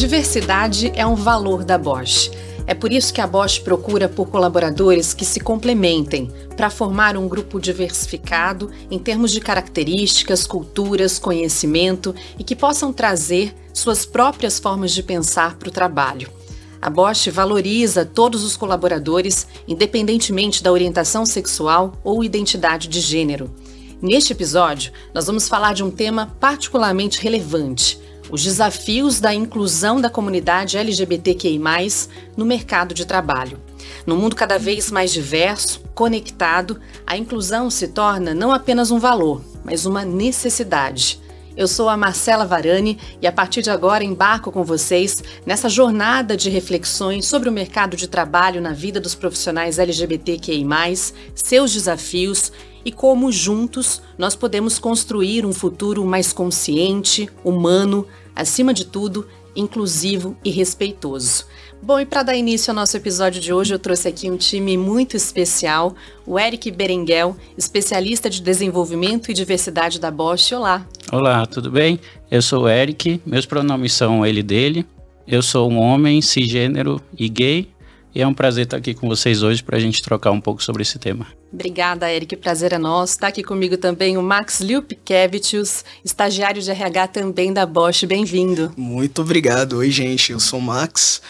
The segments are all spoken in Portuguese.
Diversidade é um valor da Bosch. É por isso que a Bosch procura por colaboradores que se complementem para formar um grupo diversificado em termos de características, culturas, conhecimento e que possam trazer suas próprias formas de pensar para o trabalho. A Bosch valoriza todos os colaboradores, independentemente da orientação sexual ou identidade de gênero. Neste episódio, nós vamos falar de um tema particularmente relevante os desafios da inclusão da comunidade LGBTQI, no mercado de trabalho. No mundo cada vez mais diverso, conectado, a inclusão se torna não apenas um valor, mas uma necessidade. Eu sou a Marcela Varani e a partir de agora embarco com vocês nessa jornada de reflexões sobre o mercado de trabalho na vida dos profissionais LGBTQI, seus desafios e como juntos nós podemos construir um futuro mais consciente, humano, acima de tudo, inclusivo e respeitoso. Bom, e para dar início ao nosso episódio de hoje, eu trouxe aqui um time muito especial, o Eric Berenguel, especialista de desenvolvimento e diversidade da Bosch. Olá. Olá, tudo bem? Eu sou o Eric, meus pronomes são ele dele. Eu sou um homem cisgênero e gay e é um prazer estar aqui com vocês hoje para a gente trocar um pouco sobre esse tema. Obrigada, Eric. Prazer é nosso. Está aqui comigo também o Max Liupkevicius, estagiário de RH também da Bosch. Bem-vindo. Muito obrigado. Oi, gente. Eu sou o Max.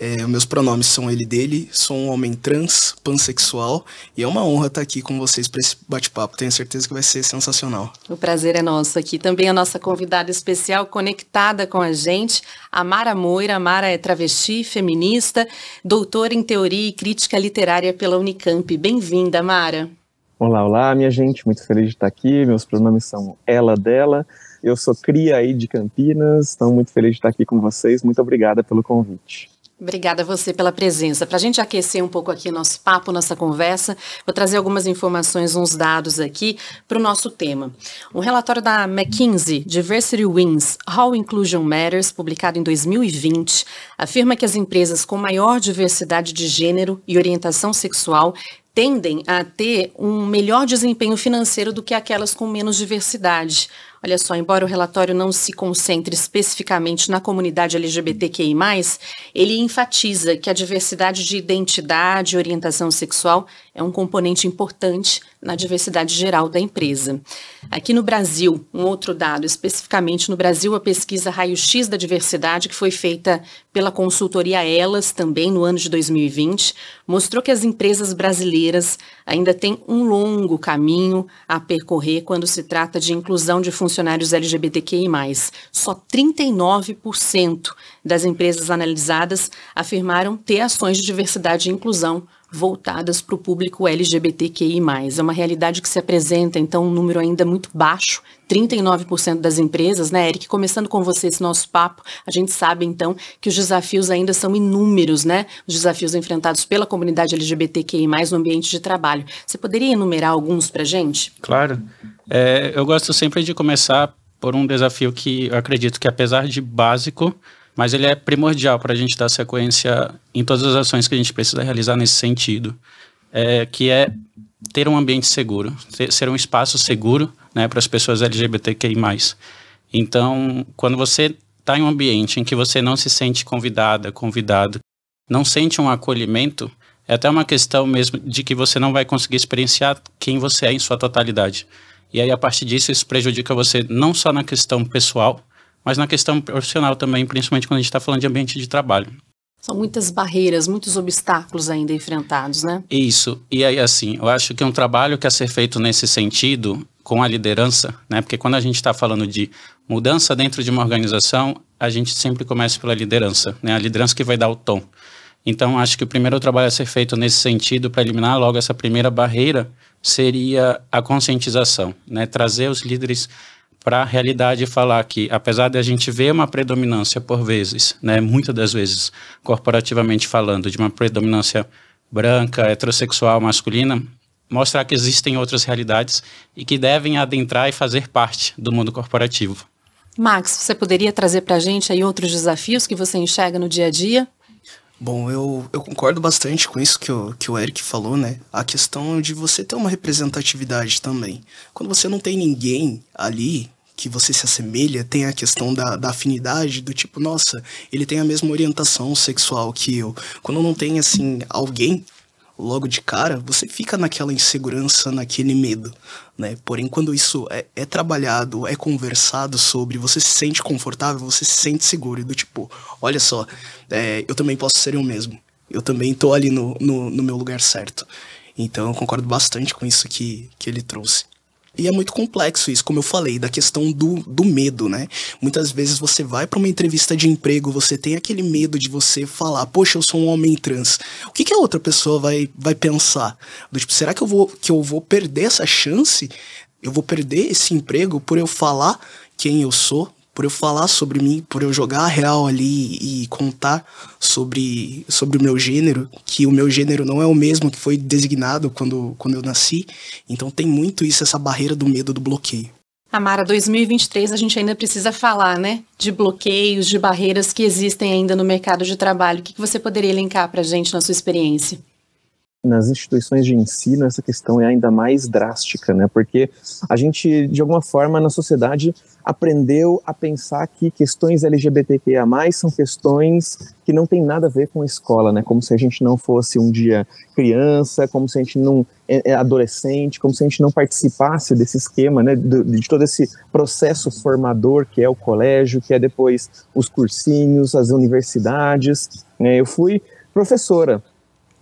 É, meus pronomes são ele dele, sou um homem trans, pansexual, e é uma honra estar aqui com vocês para esse bate-papo. Tenho certeza que vai ser sensacional. O prazer é nosso aqui. Também a nossa convidada especial conectada com a gente, a Mara Moira. A Mara é travesti, feminista, doutora em teoria e crítica literária pela Unicamp. Bem-vinda, Mara. Olá, olá, minha gente. Muito feliz de estar aqui. Meus pronomes são ela, dela. Eu sou cria aí de Campinas, então muito feliz de estar aqui com vocês. Muito obrigada pelo convite. Obrigada a você pela presença. Para a gente aquecer um pouco aqui nosso papo, nossa conversa, vou trazer algumas informações, uns dados aqui para o nosso tema. Um relatório da McKinsey, Diversity Wins, How Inclusion Matters, publicado em 2020, afirma que as empresas com maior diversidade de gênero e orientação sexual tendem a ter um melhor desempenho financeiro do que aquelas com menos diversidade. Olha só, embora o relatório não se concentre especificamente na comunidade LGBTQI, ele enfatiza que a diversidade de identidade e orientação sexual é um componente importante na diversidade geral da empresa. Aqui no Brasil, um outro dado, especificamente no Brasil, a pesquisa Raio-X da Diversidade, que foi feita pela consultoria Elas também no ano de 2020, mostrou que as empresas brasileiras ainda têm um longo caminho a percorrer quando se trata de inclusão de funcionários LGBTQI. Só 39% das empresas analisadas afirmaram ter ações de diversidade e inclusão voltadas para o público LGBTQI+. É uma realidade que se apresenta, então, um número ainda muito baixo, 39% das empresas, né, Eric? Começando com você esse nosso papo, a gente sabe, então, que os desafios ainda são inúmeros, né? Os desafios enfrentados pela comunidade LGBTQI+, no ambiente de trabalho. Você poderia enumerar alguns para gente? Claro. É, eu gosto sempre de começar por um desafio que eu acredito que, apesar de básico, mas ele é primordial para a gente dar sequência em todas as ações que a gente precisa realizar nesse sentido, é, que é ter um ambiente seguro, ter, ser um espaço seguro né, para as pessoas LGBTQI+. Então, quando você está em um ambiente em que você não se sente convidada, convidado, não sente um acolhimento, é até uma questão mesmo de que você não vai conseguir experienciar quem você é em sua totalidade. E aí, a partir disso, isso prejudica você não só na questão pessoal, mas na questão profissional também, principalmente quando a gente está falando de ambiente de trabalho. São muitas barreiras, muitos obstáculos ainda enfrentados, né? Isso. E aí, assim, eu acho que um trabalho que a ser feito nesse sentido, com a liderança, né? Porque quando a gente está falando de mudança dentro de uma organização, a gente sempre começa pela liderança, né? A liderança que vai dar o tom. Então, acho que o primeiro trabalho a ser feito nesse sentido, para eliminar logo essa primeira barreira, seria a conscientização, né? Trazer os líderes para a realidade falar que, apesar de a gente ver uma predominância por vezes, né, muitas das vezes, corporativamente falando, de uma predominância branca, heterossexual, masculina, mostrar que existem outras realidades e que devem adentrar e fazer parte do mundo corporativo. Max, você poderia trazer para a gente aí outros desafios que você enxerga no dia a dia? Bom, eu, eu concordo bastante com isso que o, que o Eric falou, né? A questão de você ter uma representatividade também. Quando você não tem ninguém ali que você se assemelha, tem a questão da, da afinidade, do tipo, nossa, ele tem a mesma orientação sexual que eu. Quando não tem, assim, alguém logo de cara, você fica naquela insegurança, naquele medo, né? Porém, quando isso é, é, trabalhado, é conversado sobre, você se sente confortável, você se sente seguro, do tipo, olha só, é, eu também posso ser eu mesmo, eu também tô ali no, no, no meu lugar certo. Então, eu concordo bastante com isso que, que ele trouxe. E é muito complexo isso, como eu falei, da questão do, do medo, né? Muitas vezes você vai para uma entrevista de emprego, você tem aquele medo de você falar, poxa, eu sou um homem trans. O que, que a outra pessoa vai, vai pensar? Do tipo, será que eu, vou, que eu vou perder essa chance? Eu vou perder esse emprego por eu falar quem eu sou? Por eu falar sobre mim, por eu jogar a real ali e contar sobre, sobre o meu gênero, que o meu gênero não é o mesmo que foi designado quando, quando eu nasci. Então tem muito isso, essa barreira do medo do bloqueio. Amara, 2023 a gente ainda precisa falar, né, de bloqueios, de barreiras que existem ainda no mercado de trabalho. O que, você poderia elencar para gente na sua experiência? Nas instituições de ensino essa questão é ainda mais drástica, né? Porque a gente, de alguma forma, na sociedade aprendeu a pensar que questões LGBTQIA+, são questões que não tem nada a ver com a escola, né? Como se a gente não fosse um dia criança, como se a gente não é, é adolescente, como se a gente não participasse desse esquema, né? De, de todo esse processo formador que é o colégio, que é depois os cursinhos, as universidades. Né? Eu fui professora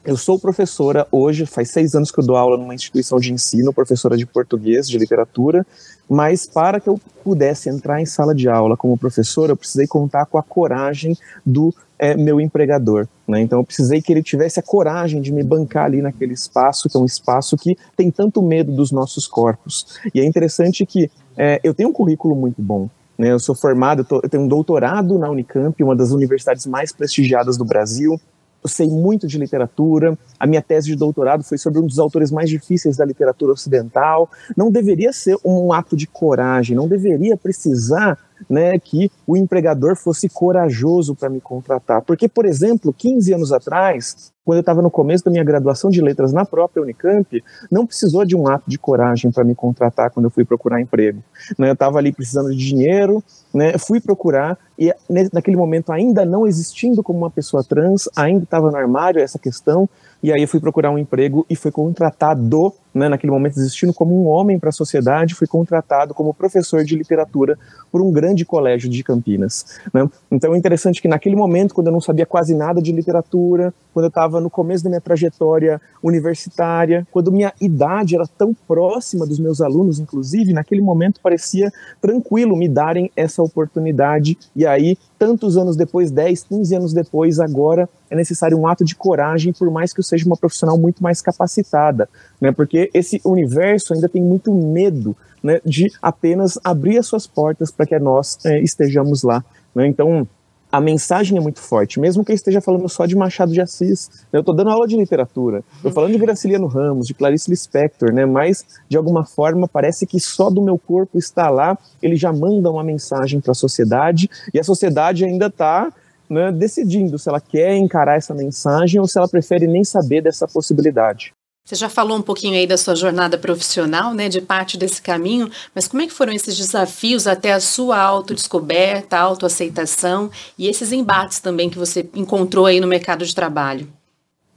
eu sou professora hoje, faz seis anos que eu dou aula numa instituição de ensino, professora de português, de literatura, mas para que eu pudesse entrar em sala de aula como professora, eu precisei contar com a coragem do é, meu empregador. Né? Então eu precisei que ele tivesse a coragem de me bancar ali naquele espaço, que é um espaço que tem tanto medo dos nossos corpos. E é interessante que é, eu tenho um currículo muito bom. Né? Eu sou formado, eu, tô, eu tenho um doutorado na Unicamp, uma das universidades mais prestigiadas do Brasil eu sei muito de literatura, a minha tese de doutorado foi sobre um dos autores mais difíceis da literatura ocidental. Não deveria ser um ato de coragem, não deveria precisar né, que o empregador fosse corajoso para me contratar. Porque, por exemplo, 15 anos atrás, quando eu estava no começo da minha graduação de letras na própria Unicamp, não precisou de um ato de coragem para me contratar quando eu fui procurar emprego. Né, eu estava ali precisando de dinheiro, né, fui procurar e naquele momento ainda não existindo como uma pessoa trans, ainda estava no armário essa questão, e aí eu fui procurar um emprego e fui contratado, né, naquele momento existindo como um homem para a sociedade, fui contratado como professor de literatura por um grande colégio de Campinas. Né? Então é interessante que naquele momento, quando eu não sabia quase nada de literatura, quando eu estava no começo da minha trajetória universitária, quando minha idade era tão próxima dos meus alunos, inclusive, naquele momento parecia tranquilo me darem essa oportunidade. E aí, tantos anos depois, 10, 15 anos depois, agora é necessário um ato de coragem, por mais que eu seja uma profissional muito mais capacitada, né? Porque esse universo ainda tem muito medo, né, de apenas abrir as suas portas para que nós é, estejamos lá, né? Então, a mensagem é muito forte, mesmo que eu esteja falando só de Machado de Assis. Né? Eu estou dando aula de literatura, estou falando de Graciliano Ramos, de Clarice Lispector, né? mas de alguma forma parece que só do meu corpo está lá, ele já manda uma mensagem para a sociedade e a sociedade ainda está né, decidindo se ela quer encarar essa mensagem ou se ela prefere nem saber dessa possibilidade. Você já falou um pouquinho aí da sua jornada profissional, né, de parte desse caminho, mas como é que foram esses desafios até a sua autodescoberta, autoaceitação e esses embates também que você encontrou aí no mercado de trabalho?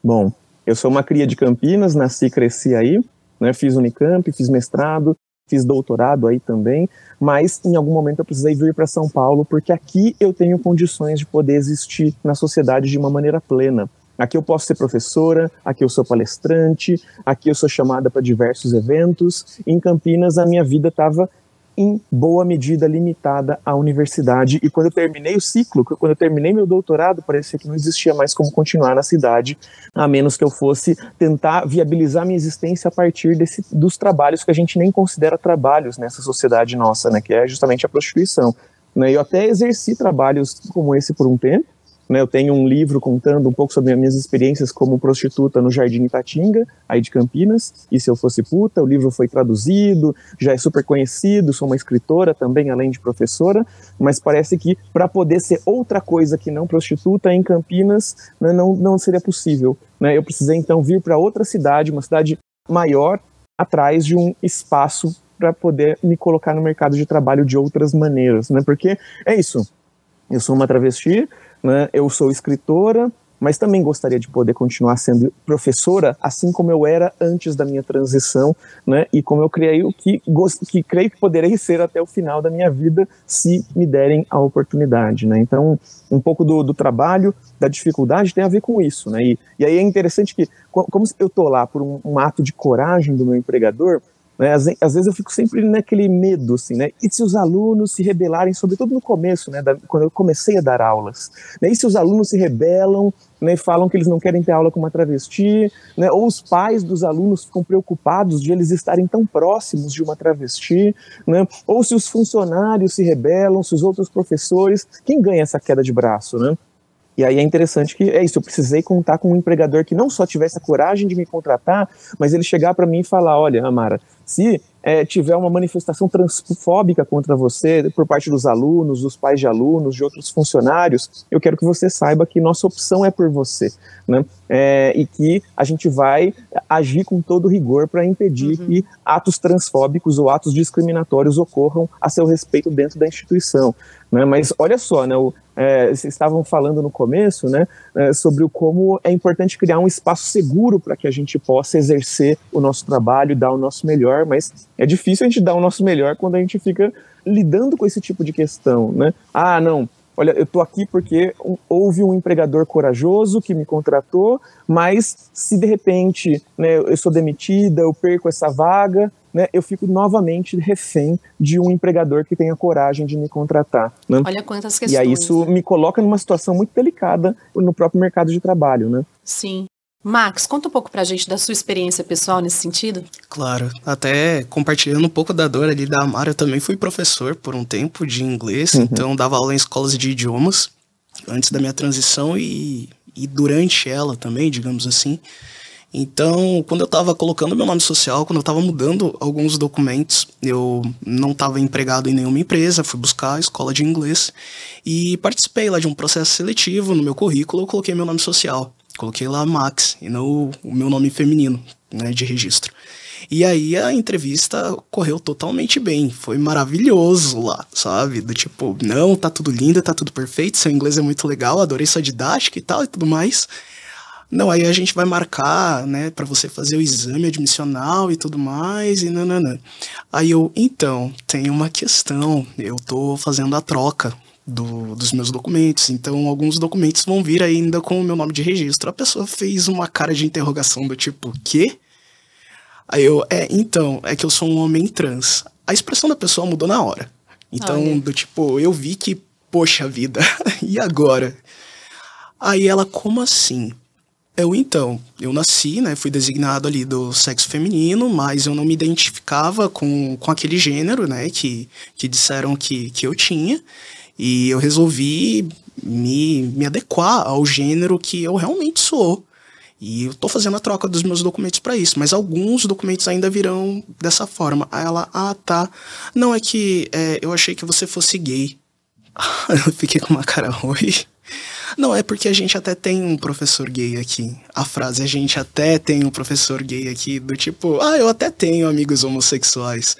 Bom, eu sou uma cria de Campinas, nasci e cresci aí, né, fiz Unicamp, fiz mestrado, fiz doutorado aí também, mas em algum momento eu precisei vir para São Paulo porque aqui eu tenho condições de poder existir na sociedade de uma maneira plena. Aqui eu posso ser professora, aqui eu sou palestrante, aqui eu sou chamada para diversos eventos. Em Campinas, a minha vida estava em boa medida limitada à universidade. E quando eu terminei o ciclo, quando eu terminei meu doutorado, parecia que não existia mais como continuar na cidade, a menos que eu fosse tentar viabilizar minha existência a partir desse, dos trabalhos que a gente nem considera trabalhos nessa sociedade nossa, né, que é justamente a prostituição. Né, eu até exerci trabalhos como esse por um tempo, né, eu tenho um livro contando um pouco sobre as minhas experiências como prostituta no Jardim Itatinga, aí de Campinas, e se eu fosse puta, o livro foi traduzido, já é super conhecido, sou uma escritora também, além de professora, mas parece que para poder ser outra coisa que não prostituta em Campinas, né, não, não seria possível. Né? Eu precisei então vir para outra cidade, uma cidade maior, atrás de um espaço para poder me colocar no mercado de trabalho de outras maneiras, né? Porque é isso. Eu sou uma travesti, né? Eu sou escritora, mas também gostaria de poder continuar sendo professora, assim como eu era antes da minha transição, né? E como eu creio que, que creio que poderei ser até o final da minha vida, se me derem a oportunidade, né? Então, um pouco do, do trabalho, da dificuldade tem a ver com isso, né? E, e aí é interessante que, como eu tô lá por um, um ato de coragem do meu empregador, né? Às, às, vezes eu fico sempre naquele medo, assim, né? E se os alunos se rebelarem, sobretudo no começo, né? Da, quando eu comecei a dar aulas, né? E se os alunos se rebelam, né? Falam que eles não querem ter aula com uma travesti, né? Ou os pais dos alunos ficam preocupados de eles estarem tão próximos de uma travesti, né? Ou se os funcionários se rebelam, se os outros professores, quem ganha essa queda de braço, né? E aí é interessante que é isso, eu precisei contar com um empregador que não só tivesse a coragem de me contratar, mas ele chegar para mim e falar: olha, Amara, se é, tiver uma manifestação transfóbica contra você por parte dos alunos, dos pais de alunos, de outros funcionários, eu quero que você saiba que nossa opção é por você, né? É, e que a gente vai agir com todo rigor para impedir uhum. que atos transfóbicos ou atos discriminatórios ocorram a seu respeito dentro da instituição. Né? Mas olha só, né, o, é, vocês estavam falando no começo né, é, sobre o como é importante criar um espaço seguro para que a gente possa exercer o nosso trabalho, dar o nosso melhor, mas é difícil a gente dar o nosso melhor quando a gente fica lidando com esse tipo de questão. Né? Ah, não, olha, eu estou aqui porque houve um empregador corajoso que me contratou, mas se de repente né, eu sou demitida, eu perco essa vaga, né, eu fico novamente refém de um empregador que tenha coragem de me contratar. Né? Olha quantas questões. E aí isso né? me coloca numa situação muito delicada no próprio mercado de trabalho, né? Sim. Max, conta um pouco pra gente da sua experiência pessoal nesse sentido. Claro, até compartilhando um pouco da dor ali da Amara, eu também fui professor por um tempo de inglês, uhum. então dava aula em escolas de idiomas antes da minha transição e, e durante ela também, digamos assim. Então, quando eu estava colocando meu nome social, quando eu estava mudando alguns documentos, eu não estava empregado em nenhuma empresa, fui buscar a escola de inglês e participei lá de um processo seletivo no meu currículo, eu coloquei meu nome social. Coloquei lá Max e não o meu nome feminino, né, de registro. E aí a entrevista correu totalmente bem, foi maravilhoso lá, sabe? Do tipo, não, tá tudo lindo, tá tudo perfeito, seu inglês é muito legal, adorei sua didática e tal e tudo mais. Não, aí a gente vai marcar, né, para você fazer o exame admissional e tudo mais, e nananã. Aí eu, então, tem uma questão, eu tô fazendo a troca do, dos meus documentos, então alguns documentos vão vir ainda com o meu nome de registro. A pessoa fez uma cara de interrogação do tipo, quê? Aí eu, é, então, é que eu sou um homem trans. A expressão da pessoa mudou na hora. Então, Olha. do tipo, eu vi que, poxa vida, e agora? Aí ela, como assim? Eu então, eu nasci, né, fui designado ali do sexo feminino, mas eu não me identificava com, com aquele gênero, né, que, que disseram que, que eu tinha, e eu resolvi me, me adequar ao gênero que eu realmente sou. E eu tô fazendo a troca dos meus documentos para isso, mas alguns documentos ainda virão dessa forma. Aí ela, ah, tá. Não, é que é, eu achei que você fosse gay. eu fiquei com uma cara ruim. Não, é porque a gente até tem um professor gay aqui. A frase a gente até tem um professor gay aqui, do tipo, ah, eu até tenho amigos homossexuais.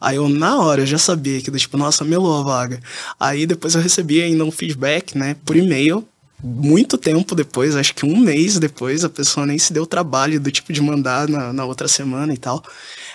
Aí eu, na hora, eu já sabia que, tipo, nossa, melou a vaga. Aí depois eu recebi ainda um feedback, né, por e-mail, muito tempo depois, acho que um mês depois, a pessoa nem se deu o trabalho do tipo de mandar na, na outra semana e tal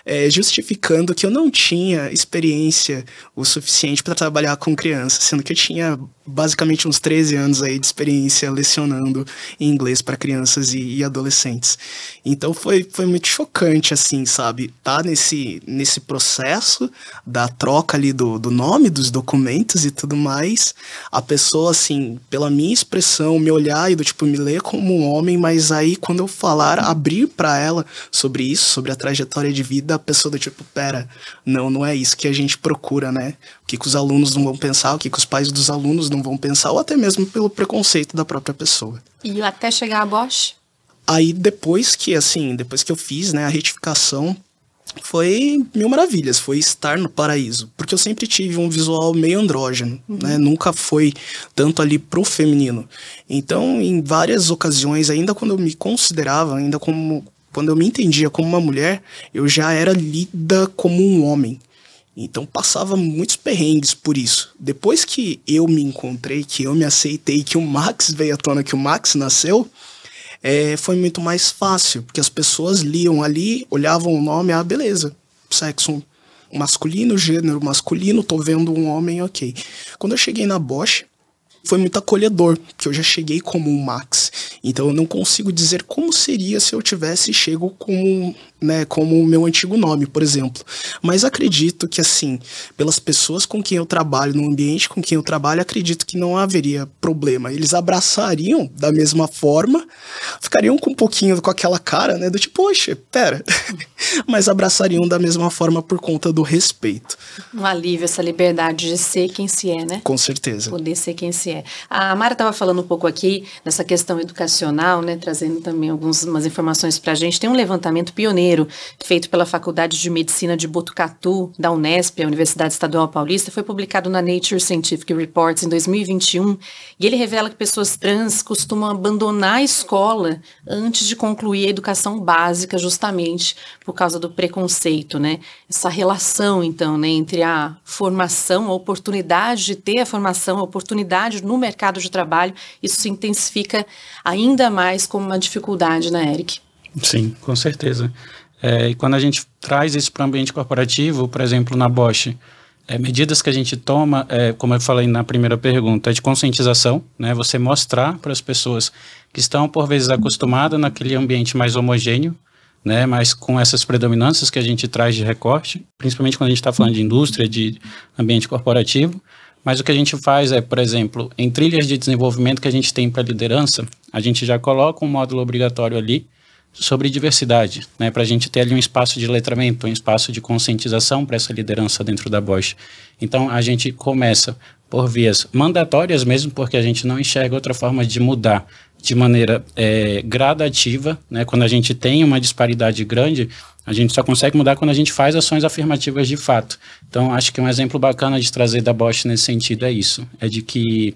é, justificando que eu não tinha experiência o suficiente para trabalhar com crianças, sendo que eu tinha basicamente uns 13 anos aí de experiência lecionando em inglês para crianças e, e, adolescentes. Então foi, foi muito chocante, assim, sabe? Tá nesse, nesse processo da troca ali do, do nome dos documentos e tudo mais, a pessoa, assim, pela minha expressão, me olhar e do tipo, me ler como um homem, mas aí quando eu falar, abrir para ela sobre isso, sobre a trajetória de vida, da pessoa do tipo, pera, não, não é isso que a gente procura, né? O que, que os alunos não vão pensar, o que, que os pais dos alunos não vão pensar, ou até mesmo pelo preconceito da própria pessoa. E até chegar a Bosch? Aí depois que, assim, depois que eu fiz, né, a retificação, foi mil maravilhas, foi estar no paraíso. Porque eu sempre tive um visual meio andrógeno, uhum. né? Nunca foi tanto ali pro feminino. Então, em várias ocasiões, ainda quando eu me considerava, ainda como quando eu me entendia como uma mulher, eu já era lida como um homem. Então passava muitos perrengues por isso. Depois que eu me encontrei, que eu me aceitei, que o Max veio à tona, que o Max nasceu, é, foi muito mais fácil, porque as pessoas liam ali, olhavam o nome, ah, beleza, sexo masculino, gênero masculino, tô vendo um homem, ok. Quando eu cheguei na Bosch, foi muito acolhedor, porque eu já cheguei como um Max. Então eu não consigo dizer como seria se eu tivesse chego como, né, como o meu antigo nome, por exemplo. Mas acredito que assim, pelas pessoas com quem eu trabalho, no ambiente com quem eu trabalho, acredito que não haveria problema. Eles abraçariam da mesma forma, ficariam com um pouquinho com aquela cara, né, do tipo, poxa, pera. Mas abraçariam da mesma forma por conta do respeito. Um alívio essa liberdade de ser quem se é, né? Com certeza. Poder ser quem se é. A Mara estava falando um pouco aqui nessa questão educacional, né, trazendo também algumas informações para a gente. Tem um levantamento pioneiro feito pela Faculdade de Medicina de Botucatu, da Unesp, a Universidade Estadual Paulista, foi publicado na Nature Scientific Reports em 2021, e ele revela que pessoas trans costumam abandonar a escola antes de concluir a educação básica, justamente por causa do preconceito, né? Essa relação, então, né, entre a formação, a oportunidade de ter a formação, a oportunidade no mercado de trabalho, isso se intensifica ainda mais como uma dificuldade, né, Eric? Sim, com certeza. É, e quando a gente traz isso para o ambiente corporativo, por exemplo, na Bosch, é, medidas que a gente toma, é, como eu falei na primeira pergunta, é de conscientização, né? Você mostrar para as pessoas que estão, por vezes, acostumadas naquele ambiente mais homogêneo, né? Mas com essas predominâncias que a gente traz de recorte, principalmente quando a gente está falando de indústria, de ambiente corporativo, mas o que a gente faz é, por exemplo, em trilhas de desenvolvimento que a gente tem para liderança, a gente já coloca um módulo obrigatório ali sobre diversidade, né, para a gente ter ali um espaço de letramento, um espaço de conscientização para essa liderança dentro da Bosch. Então a gente começa por vias mandatórias mesmo, porque a gente não enxerga outra forma de mudar de maneira é, gradativa, né, quando a gente tem uma disparidade grande, a gente só consegue mudar quando a gente faz ações afirmativas de fato. Então, acho que um exemplo bacana de trazer da Bosch nesse sentido é isso: é de que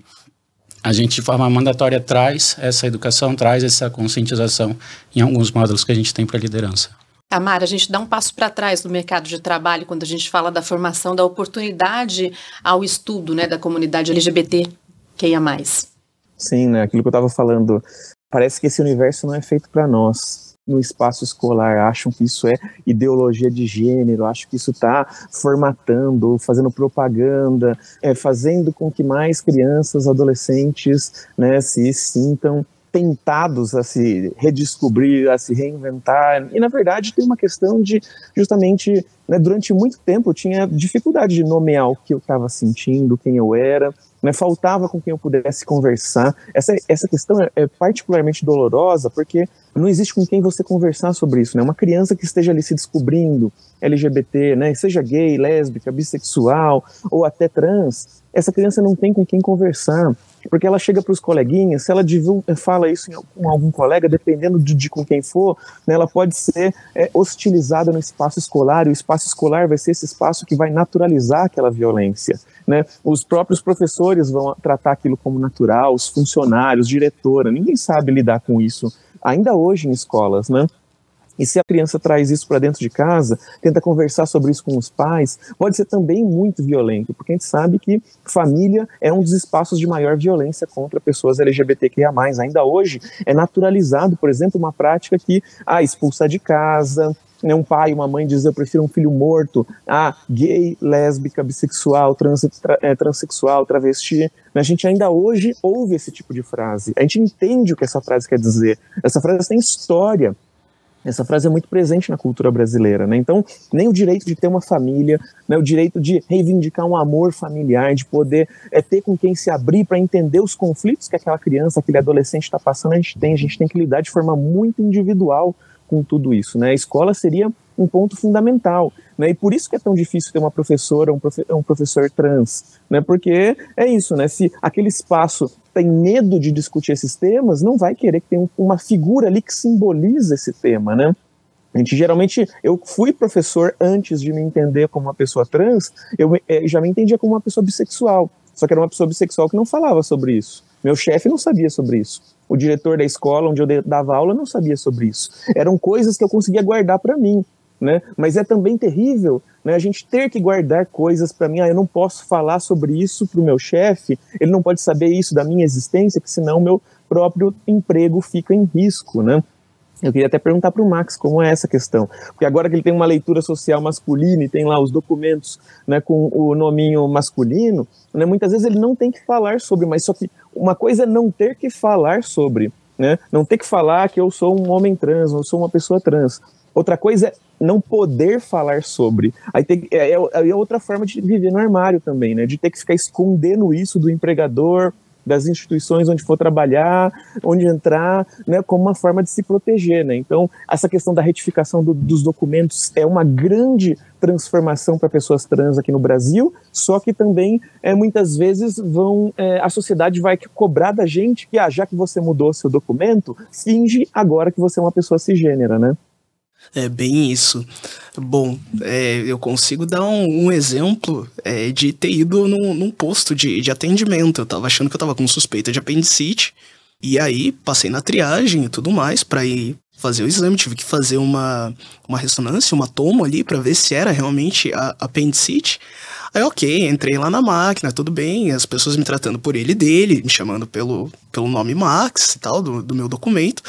a gente, de forma mandatória, traz essa educação, traz essa conscientização em alguns módulos que a gente tem para liderança. Tamara, a gente dá um passo para trás no mercado de trabalho quando a gente fala da formação, da oportunidade ao estudo né, da comunidade LGBT que ia mais. Sim, né? Aquilo que eu estava falando. Parece que esse universo não é feito para nós no espaço escolar acham que isso é ideologia de gênero, acham que isso está formatando, fazendo propaganda, é, fazendo com que mais crianças, adolescentes né, se sintam tentados a se redescobrir, a se reinventar. E, na verdade, tem uma questão de, justamente, né, durante muito tempo eu tinha dificuldade de nomear o que eu estava sentindo, quem eu era né, faltava com quem eu pudesse conversar. Essa, essa questão é, é, particularmente dolorosa porque não existe com quem você conversar sobre isso. Né? Uma criança que esteja ali se descobrindo LGBT, né, seja gay, lésbica, bissexual ou até trans, essa criança não tem com quem conversar. Porque ela chega para os coleguinhas, se ela divulga, fala isso com algum colega, dependendo de, de com quem for, né, ela pode ser é, hostilizada no espaço escolar, e o espaço escolar vai ser esse espaço que vai naturalizar aquela violência. Né? Os próprios professores vão tratar aquilo como natural, os funcionários, diretora, ninguém sabe lidar com isso ainda hoje em escolas, né? E se a criança traz isso para dentro de casa, tenta conversar sobre isso com os pais, pode ser também muito violento, porque a gente sabe que família é um dos espaços de maior violência contra pessoas LGBTQIA+. Ainda hoje é naturalizado, por exemplo, uma prática que ah, expulsa de casa, né, um pai, uma mãe diz eu prefiro um filho morto, ah, gay, lésbica, bissexual, trans, tra, é, transexual, travesti. A gente ainda hoje ouve esse tipo de frase. A gente entende o que essa frase quer dizer. Essa frase tem história. Essa frase é muito presente na cultura brasileira, né? Então, nem o direito de ter uma família, né, o direito de reivindicar um amor familiar, de poder é, ter com quem se abrir para entender os conflitos que aquela criança, aquele adolescente está passando, a gente tem. A gente tem que lidar de forma muito individual com tudo isso, né? A escola seria um ponto fundamental, né? E por isso que é tão difícil ter uma professora, um, profe um professor trans, né? Porque é isso, né? Se aquele espaço tem medo de discutir esses temas, não vai querer que tenha uma figura ali que simboliza esse tema, né? A gente geralmente, eu fui professor antes de me entender como uma pessoa trans, eu, eh, já me entendia como uma pessoa bissexual, só que era uma pessoa bissexual que não falava sobre isso. Meu chefe não sabia sobre isso. o diretor da escola onde eu dava aula não sabia sobre isso. Eram coisas que eu conseguia guardar para mim, né? Mas é também terrível, né? A gente ter que guardar coisas para mim. Ah, eu não posso falar sobre isso para o meu chefe. Ele não pode saber isso da minha existência, que senão meu próprio emprego fica em risco, né? Eu queria até perguntar para o Max como é essa questão, porque agora que ele tem uma leitura social masculina e tem lá os documentos né, com o nominho masculino, né, muitas vezes ele não tem que falar sobre, mas só que uma coisa é não ter que falar sobre, né, não ter que falar que eu sou um homem trans, eu sou uma pessoa trans. Outra coisa é não poder falar sobre. Aí tem, é, é, é outra forma de viver no armário também, né, de ter que ficar escondendo isso do empregador, das instituições onde for trabalhar, onde entrar, né, como uma forma de se proteger, né? Então, essa questão da retificação do, dos documentos é uma grande transformação para pessoas trans aqui no Brasil, só que também é, muitas vezes vão é, a sociedade vai cobrar da gente que ah, já que você mudou seu documento, finge agora que você é uma pessoa cisgênera, né? É bem isso. Bom, é, eu consigo dar um, um exemplo é, de ter ido num, num posto de, de atendimento. Eu tava achando que eu tava com suspeita de apendicite. E aí passei na triagem e tudo mais para ir fazer o exame. Tive que fazer uma, uma ressonância, uma tomo ali para ver se era realmente a apendicite. Aí, ok, entrei lá na máquina, tudo bem, as pessoas me tratando por ele dele, me chamando pelo, pelo nome Max e tal, do, do meu documento.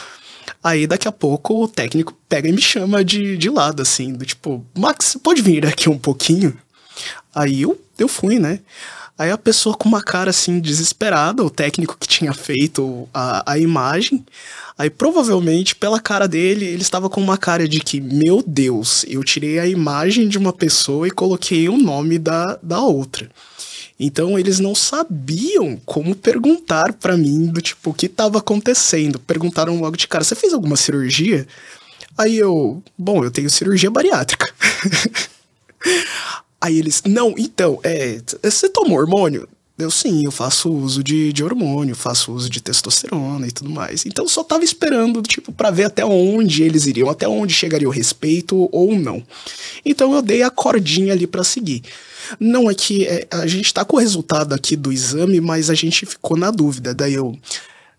Aí daqui a pouco o técnico pega e me chama de, de lado, assim, do tipo, Max, pode vir aqui um pouquinho? Aí eu, eu fui, né? Aí a pessoa com uma cara assim desesperada, o técnico que tinha feito a, a imagem, aí provavelmente pela cara dele, ele estava com uma cara de que, meu Deus, eu tirei a imagem de uma pessoa e coloquei o nome da, da outra. Então eles não sabiam como perguntar para mim do tipo o que estava acontecendo. Perguntaram logo de cara: "Você fez alguma cirurgia?" Aí eu, bom, eu tenho cirurgia bariátrica. Aí eles, não, então, é, você toma hormônio? Eu sim, eu faço uso de, de hormônio, faço uso de testosterona e tudo mais. Então só tava esperando, tipo, para ver até onde eles iriam, até onde chegaria o respeito ou não. Então eu dei a cordinha ali para seguir. Não, é que é, a gente tá com o resultado aqui do exame, mas a gente ficou na dúvida. Daí eu.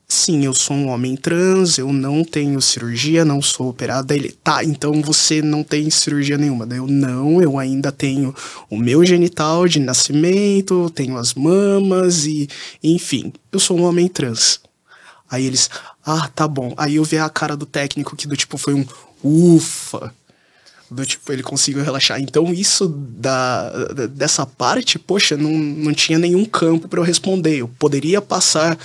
Sim, eu sou um homem trans, eu não tenho cirurgia, não sou operado. Daí ele, tá, então você não tem cirurgia nenhuma. Daí eu, não, eu ainda tenho o meu genital de nascimento, tenho as mamas e, enfim, eu sou um homem trans. Aí eles, ah, tá bom. Aí eu vi a cara do técnico que do tipo foi um ufa do tipo, ele conseguiu relaxar. Então, isso da, dessa parte, poxa, não, não tinha nenhum campo para eu responder. Eu poderia passar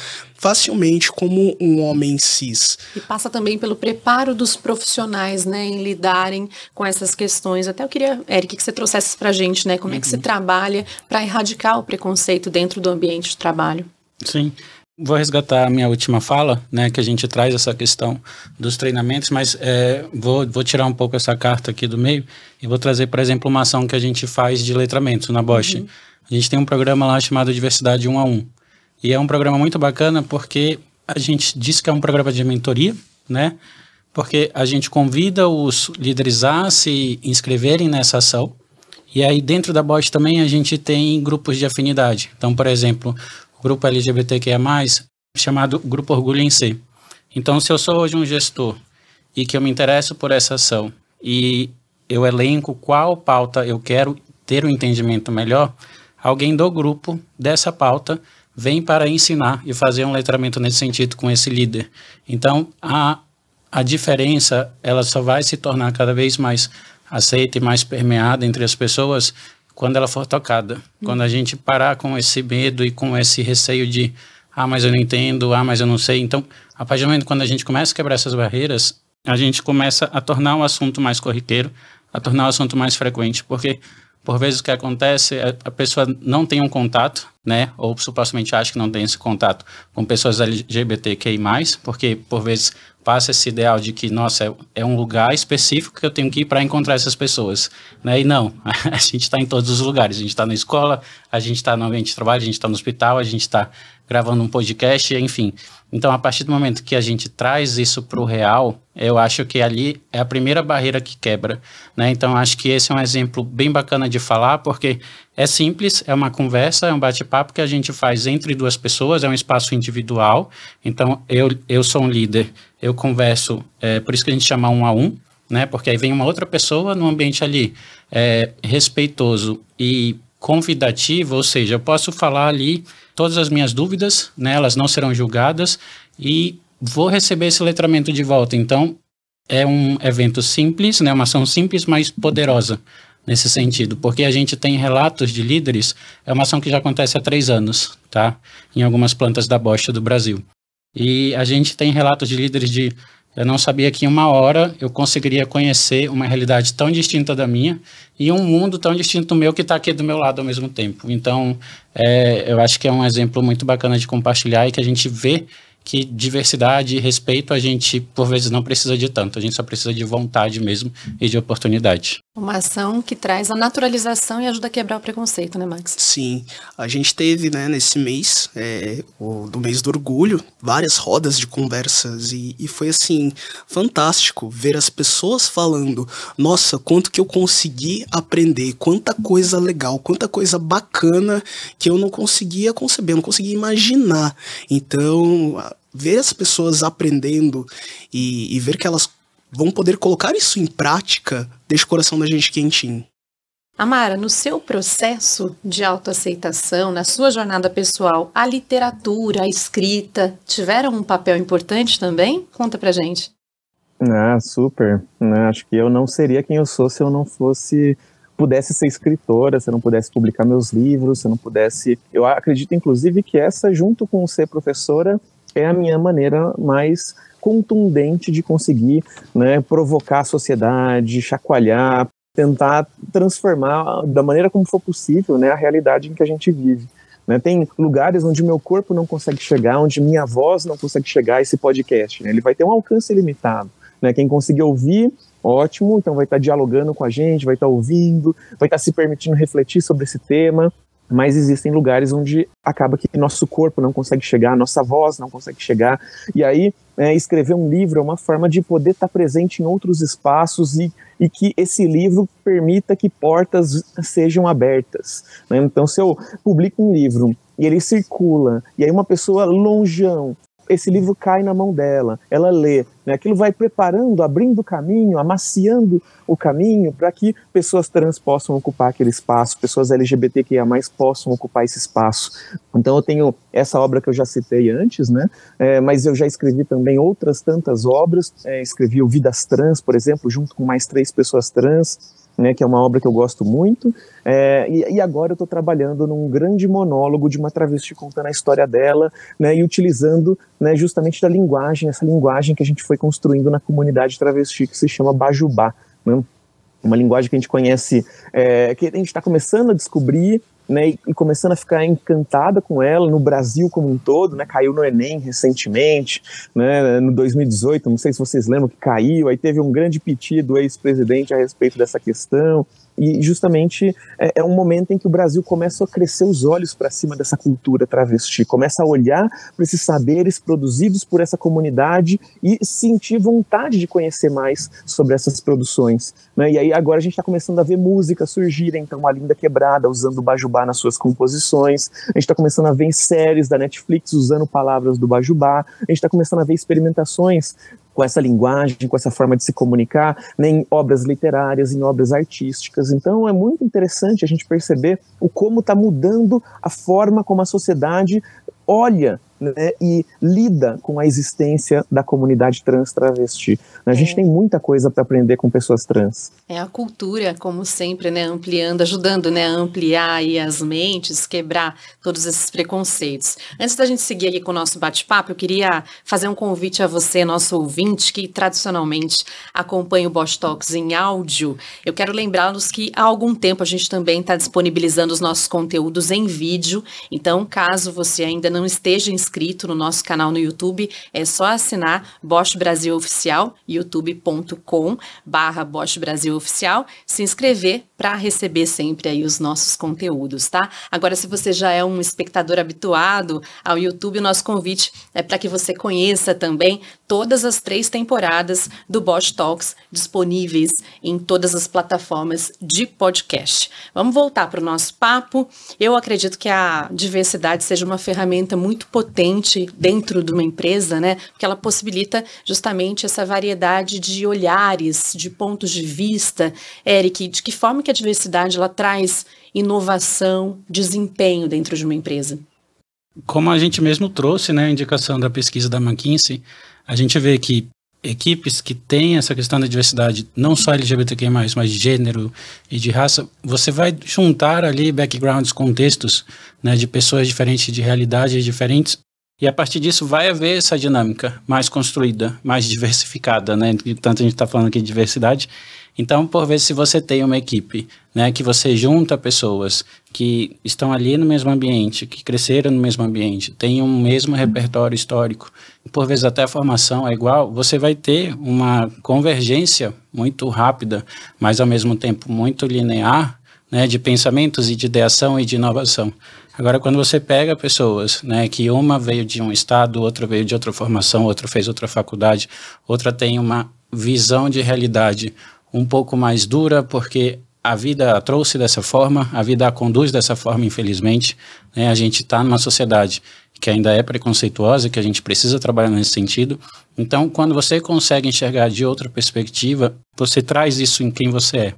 facilmente como um homem cis. E passa também pelo preparo dos profissionais, né, em lidarem com essas questões. Até eu queria, Eric, que você trouxesse pra gente, né, como uhum. é que você uhum. trabalha para erradicar o preconceito dentro do ambiente de trabalho. Sim. Vou resgatar a minha última fala, né, que a gente traz essa questão dos treinamentos, mas é, vou, vou tirar um pouco essa carta aqui do meio e vou trazer, por exemplo, uma ação que a gente faz de letramento na Bosch. Uhum. A gente tem um programa lá chamado Diversidade 1 a 1. E é um programa muito bacana porque a gente diz que é um programa de mentoria, né? Porque a gente convida os líderes a se inscreverem nessa ação. E aí, dentro da Bosch também, a gente tem grupos de afinidade. Então, por exemplo, grupo LGBTQIA+, chamado Grupo Orgulho em Si. Então, se eu sou hoje um gestor e que eu me interesso por essa ação e eu elenco qual pauta eu quero ter um entendimento melhor, alguém do grupo dessa pauta vem para ensinar e fazer um letramento nesse sentido com esse líder. Então, a, a diferença, ela só vai se tornar cada vez mais aceita e mais permeada entre as pessoas quando ela for tocada. Hum. Quando a gente parar com esse medo e com esse receio de ah, mas eu não entendo, ah, mas eu não sei. Então, a partir do momento quando a gente começa a quebrar essas barreiras, a gente começa a tornar o assunto mais corriqueiro, a tornar o assunto mais frequente, porque por vezes o que acontece é a pessoa não tem um contato, né, ou supostamente acha que não tem esse contato com pessoas LGBTQI+, porque por vezes passa esse ideal de que, nossa, é, é um lugar específico que eu tenho que ir para encontrar essas pessoas. Né? E não, a gente está em todos os lugares. A gente está na escola, a gente está no ambiente de trabalho, a gente está no hospital, a gente está gravando um podcast, enfim. Então, a partir do momento que a gente traz isso para o real, eu acho que ali é a primeira barreira que quebra. Né? Então, acho que esse é um exemplo bem bacana de falar, porque É simples, é uma conversa, é um bate-papo que a gente faz entre duas pessoas, é um espaço individual. Então, eu, eu sou um líder, eu converso, é, por isso que a gente chama um a um, né? Porque aí vem uma outra pessoa no ambiente ali é, respeitoso e convidativo, ou seja, eu posso falar ali todas as minhas dúvidas, né? Elas não serão julgadas e vou receber esse letramento de volta. Então, é um evento simples, né? Uma ação simples, mas poderosa nesse sentido, porque a gente tem relatos de líderes, é uma ação que já acontece há três anos, tá? Em algumas plantas da bosta do Brasil. E a gente tem relatos de líderes de eu não sabia que em uma hora eu conseguiria conhecer uma realidade tão distinta da minha e um mundo tão distinto do meu que está aqui do meu lado ao mesmo tempo. Então, é, eu acho que é um exemplo muito bacana de compartilhar e que a gente vê que diversidade e respeito a gente, por vezes, não precisa de tanto, a gente só precisa de vontade mesmo e de oportunidade. Uma ação que traz a naturalização e ajuda a quebrar o preconceito, né, Max? Sim, a gente teve, né, nesse mês, é, o, do mês do orgulho, várias rodas de conversas e, e foi, assim, fantástico ver as pessoas falando, nossa, quanto que eu consegui aprender, quanta coisa legal, quanta coisa bacana que eu não conseguia conceber, não conseguia imaginar. Então, ver as pessoas aprendendo e, e ver que elas vão poder colocar isso em prática deixa o coração da gente quentinho. Amara, no seu processo de autoaceitação, na sua jornada pessoal, a literatura, a escrita tiveram um papel importante também? Conta pra gente. Ah, super. Né? Acho que eu não seria quem eu sou se eu não fosse pudesse ser escritora, se eu não pudesse publicar meus livros, se eu não pudesse. Eu acredito, inclusive, que essa, junto com ser professora, é a minha maneira mais contundente de conseguir né, provocar a sociedade, chacoalhar, tentar transformar da maneira como for possível né, a realidade em que a gente vive. Né, tem lugares onde meu corpo não consegue chegar, onde minha voz não consegue chegar esse podcast. Né, ele vai ter um alcance limitado. Né, quem conseguir ouvir, ótimo, então vai estar dialogando com a gente, vai estar ouvindo, vai estar se permitindo refletir sobre esse tema mas existem lugares onde acaba que nosso corpo não consegue chegar, nossa voz não consegue chegar, e aí é, escrever um livro é uma forma de poder estar presente em outros espaços e, e que esse livro permita que portas sejam abertas. Né? Então, se eu publico um livro e ele circula, e aí uma pessoa longeão esse livro cai na mão dela, ela lê, né? aquilo vai preparando, abrindo o caminho, amaciando o caminho para que pessoas trans possam ocupar aquele espaço, pessoas LGBTQIA+, possam ocupar esse espaço. Então eu tenho essa obra que eu já citei antes, né? É, mas eu já escrevi também outras tantas obras, é, escrevi o Vidas Trans, por exemplo, junto com mais três pessoas trans, né, que é uma obra que eu gosto muito, é, e, e, agora eu estou trabalhando num grande monólogo de uma travesti contando a história dela, né, e utilizando né, justamente da linguagem, essa linguagem que a gente foi construindo na comunidade travesti que se chama Bajubá, né, uma linguagem que a gente conhece, é, que a gente está começando a descobrir, né, e começando a ficar encantada com ela no Brasil como um todo, né, caiu no Enem recentemente, né, no 2018, não sei se vocês lembram que caiu, aí teve um grande pedido do ex-presidente a respeito dessa questão, e justamente é, é, um momento em que o Brasil começa a crescer os olhos para cima dessa cultura travesti, começa a olhar para esses saberes produzidos por essa comunidade e sentir vontade de conhecer mais sobre essas produções. Né? E aí agora a gente está começando a ver música surgir, então a Linda Quebrada usando o Bajubá nas suas composições, a gente está começando a ver séries da Netflix usando palavras do Bajubá, a gente está começando a ver experimentações com essa linguagem, com essa forma de se comunicar, né, em obras literárias, em obras artísticas. Então é muito interessante a gente perceber o como está mudando a forma como a sociedade olha né, e lida com a existência da comunidade trans travesti. A gente é. tem muita coisa para aprender com pessoas trans. É a cultura, como sempre, né, ampliando, ajudando né, a ampliar aí as mentes, quebrar todos esses preconceitos. Antes da gente seguir aqui com o nosso bate-papo, eu queria fazer um convite a você, nosso ouvinte, que tradicionalmente acompanha o Bosch Talks em áudio. Eu quero lembrá-los que há algum tempo a gente também está disponibilizando os nossos conteúdos em vídeo. Então, caso você ainda não esteja inscrito, inscrito no nosso canal no YouTube, é só assinar Bosch Brasil Oficial, youtube.com barra Bosch Brasil Oficial, se inscrever para receber sempre aí os nossos conteúdos, tá? Agora, se você já é um espectador habituado ao YouTube, o nosso convite é para que você conheça também todas as três temporadas do Bosch Talks disponíveis em todas as plataformas de podcast. Vamos voltar para o nosso papo. Eu acredito que a diversidade seja uma ferramenta muito potente dentro de uma empresa, né? Porque ela possibilita justamente essa variedade de olhares, de pontos de vista. Eric, de que forma que a diversidade ela traz inovação, desempenho dentro de uma empresa? Como a gente mesmo trouxe, né, a indicação da pesquisa da McKinsey, a gente vê que equipes que têm essa questão da diversidade, não só LGBTQ+, mas de gênero e de raça, você vai juntar ali backgrounds, contextos, né, de pessoas diferentes, de realidades diferentes, e a partir disso vai haver essa dinâmica mais construída, mais diversificada, né? Tanto a gente está falando aqui de diversidade, então, por vezes, se você tem uma equipe, né, que você junta pessoas que estão ali no mesmo ambiente, que cresceram no mesmo ambiente, têm um mesmo repertório histórico, por vezes até a formação é igual, você vai ter uma convergência muito rápida, mas ao mesmo tempo muito linear, né, de pensamentos e de ideação e de inovação. Agora, quando você pega pessoas, né, que uma veio de um estado, outra veio de outra formação, outra fez outra faculdade, outra tem uma visão de realidade um pouco mais dura, porque a vida a trouxe dessa forma, a vida a conduz dessa forma, infelizmente. Né? A gente está numa sociedade que ainda é preconceituosa, que a gente precisa trabalhar nesse sentido. Então, quando você consegue enxergar de outra perspectiva, você traz isso em quem você é.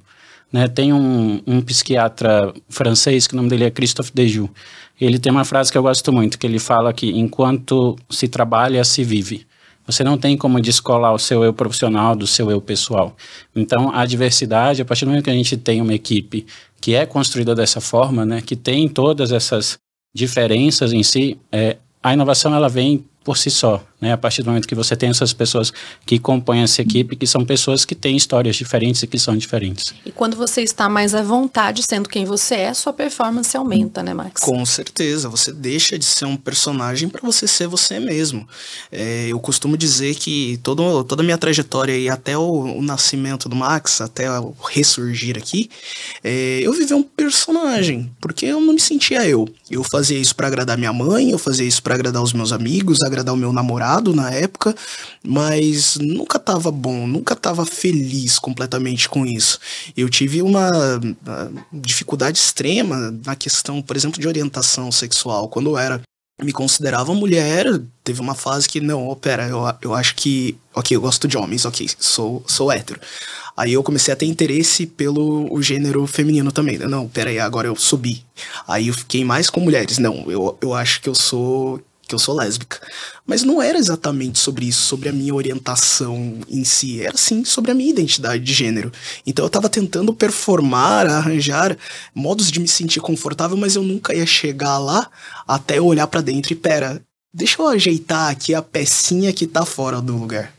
Né? Tem um, um psiquiatra francês, que o nome dele é Christophe Dejoux. Ele tem uma frase que eu gosto muito, que ele fala que enquanto se trabalha, se vive. Você não tem como descolar o seu eu profissional do seu eu pessoal. Então, a diversidade, a partir do momento que a gente tem uma equipe que é construída dessa forma, né, que tem todas essas diferenças em si, é, a inovação ela vem por si só, né? A partir do momento que você tem essas pessoas que compõem essa equipe, que são pessoas que têm histórias diferentes e que são diferentes. E quando você está mais à vontade sendo quem você é, sua performance aumenta, né, Max? Com certeza, você deixa de ser um personagem para você ser você mesmo. É, eu costumo dizer que todo, toda a minha trajetória e até o, o nascimento do Max, até o ressurgir aqui, é, eu vivi um personagem, porque eu não me sentia eu. Eu fazia isso para agradar minha mãe, eu fazia isso para agradar os meus amigos, agradar o meu namorado na época, mas nunca tava bom, nunca tava feliz completamente com isso. Eu tive uma dificuldade extrema na questão, por exemplo, de orientação sexual. Quando eu era me considerava mulher, teve uma fase que, não, oh, pera, eu, eu acho que, ok, eu gosto de homens, ok, sou, sou hétero. Aí eu comecei a ter interesse pelo o gênero feminino também. Não, pera aí, agora eu subi. Aí eu fiquei mais com mulheres. Não, eu, eu acho que eu sou que eu sou lésbica. Mas não era exatamente sobre isso, sobre a minha orientação em si, era sim sobre a minha identidade de gênero. Então eu tava tentando performar, arranjar modos de me sentir confortável, mas eu nunca ia chegar lá até eu olhar para dentro e pera, deixa eu ajeitar aqui a pecinha que tá fora do lugar.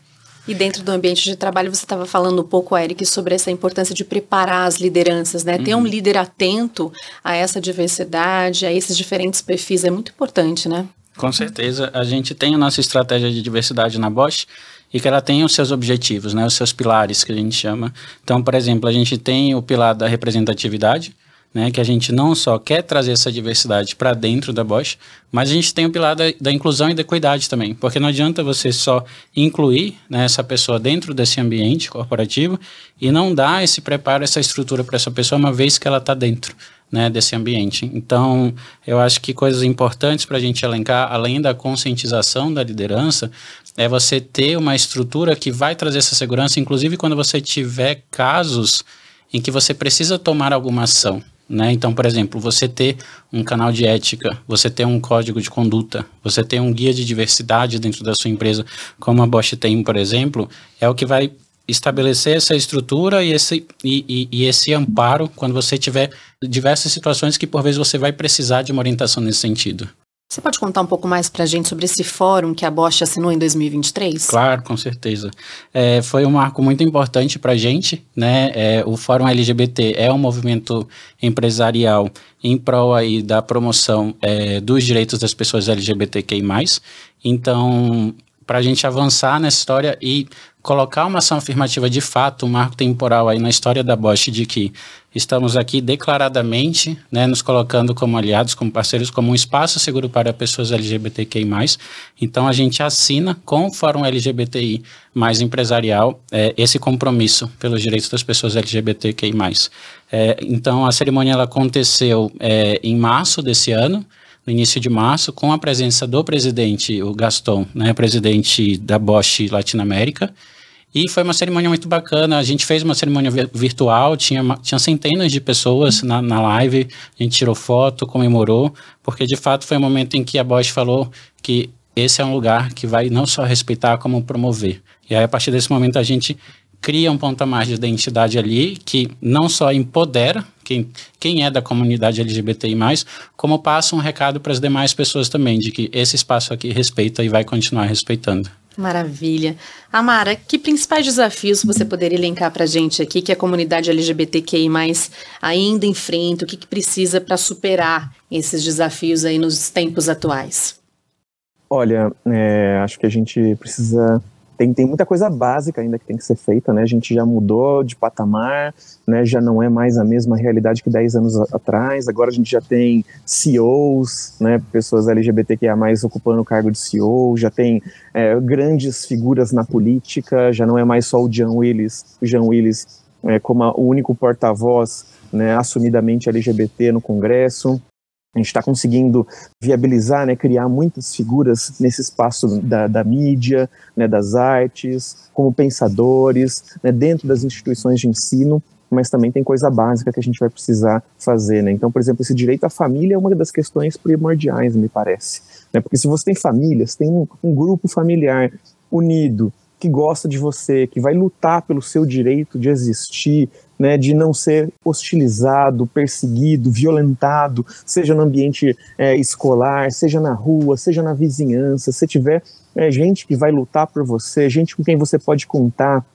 E dentro do ambiente de trabalho, você estava falando um pouco, Eric, sobre essa importância de preparar as lideranças, né? Uhum. Ter um uhum. líder atento a essa diversidade, a esses diferentes perfis, é muito importante, né? Com certeza. A gente tem a nossa estratégia de diversidade na Bosch e que ela tem os seus objetivos, né, os seus pilares que a gente chama. Então, por exemplo, a gente tem o pilar da representatividade, né, que a gente não só quer trazer essa diversidade para dentro da Bosch, mas a gente tem o pilar da, da, inclusão e da equidade também, porque não adianta você só incluir né, essa pessoa dentro desse ambiente corporativo e não dar esse preparo, essa estrutura para essa pessoa uma vez que ela está dentro né, desse ambiente. Então, eu acho que coisas importantes para a gente elencar, além da conscientização da liderança, é você ter uma estrutura que vai trazer essa segurança, inclusive quando você tiver casos em que você precisa tomar alguma ação. Né? Então, por exemplo, você ter um canal de ética, você ter um código de conduta, você ter um guia de diversidade dentro da sua empresa, como a Bosch tem, por exemplo, é o que vai estabelecer essa estrutura e esse, e, e, e, esse amparo quando você tiver diversas situações que por vezes você vai precisar de uma orientação nesse sentido. Você pode contar um pouco mais para a gente sobre esse fórum que a Bosch assinou em 2023? Claro, com certeza. É, foi um marco muito importante para a gente. Né? É, o Fórum LGBT é um movimento empresarial em prol aí da promoção é, dos direitos das pessoas LGBTQI+. Então, para a gente avançar nessa história e colocar uma ação afirmativa de fato, um marco temporal aí na história da Bosch de que estamos aqui declaradamente, né, nos colocando como aliados, como parceiros, como um espaço seguro para pessoas LGBTQI+. Então a gente assina com o Fórum LGBTI mais empresarial é, esse compromisso pelos direitos das pessoas LGBTQI+. É, então a cerimônia ela aconteceu é, em março desse ano, no início de março, com a presença do presidente, o Gaston, né, presidente da Bosch Latinoamérica, e foi uma cerimônia muito bacana. A gente fez uma cerimônia virtual, tinha, tinha centenas de pessoas na, na live, a gente tirou foto, comemorou, porque de fato foi um momento em que a Bosch falou que esse é um lugar que vai não só respeitar, como promover. E aí, a partir desse momento, a gente cria um ponto a mais de identidade ali, que não só empodera quem, quem é da comunidade LGBTI+, como passa um recado para as demais pessoas também, de que esse espaço aqui respeita e vai continuar respeitando. Maravilha. Amara, que principais desafios você poderia elencar para a gente aqui que a comunidade LGBTQI+, ainda enfrenta, o que, que precisa para superar esses desafios aí nos tempos atuais? Olha, é, acho que a gente precisa tem, tem muita coisa básica ainda que tem que ser feita, né? A gente já mudou de patamar, né? Já não é mais a mesma realidade que 10 anos atrás. Agora a gente já tem CEOs, né? Pessoas LGBTQIA+, ocupando o cargo de CEO, já tem é, grandes figuras na política, já não é mais só o John Willis, o John Willis é, como a, o único porta-voz né, assumidamente LGBT no Congresso a gente está conseguindo viabilizar, né, criar muitas figuras nesse espaço da, da mídia, né, das artes, como pensadores, né, dentro das instituições de ensino, mas também tem coisa básica que a gente vai precisar fazer. Né? Então, por exemplo, esse direito à família é uma das questões primordiais, me parece. Né? Porque se você tem família, se tem um, um grupo familiar unido, que gosta de você, que vai lutar pelo seu direito de existir, né, de não ser hostilizado, perseguido, violentado, seja no ambiente é, escolar, seja na rua, seja na vizinhança, se tiver é, gente que vai lutar por você, gente com quem você pode contar,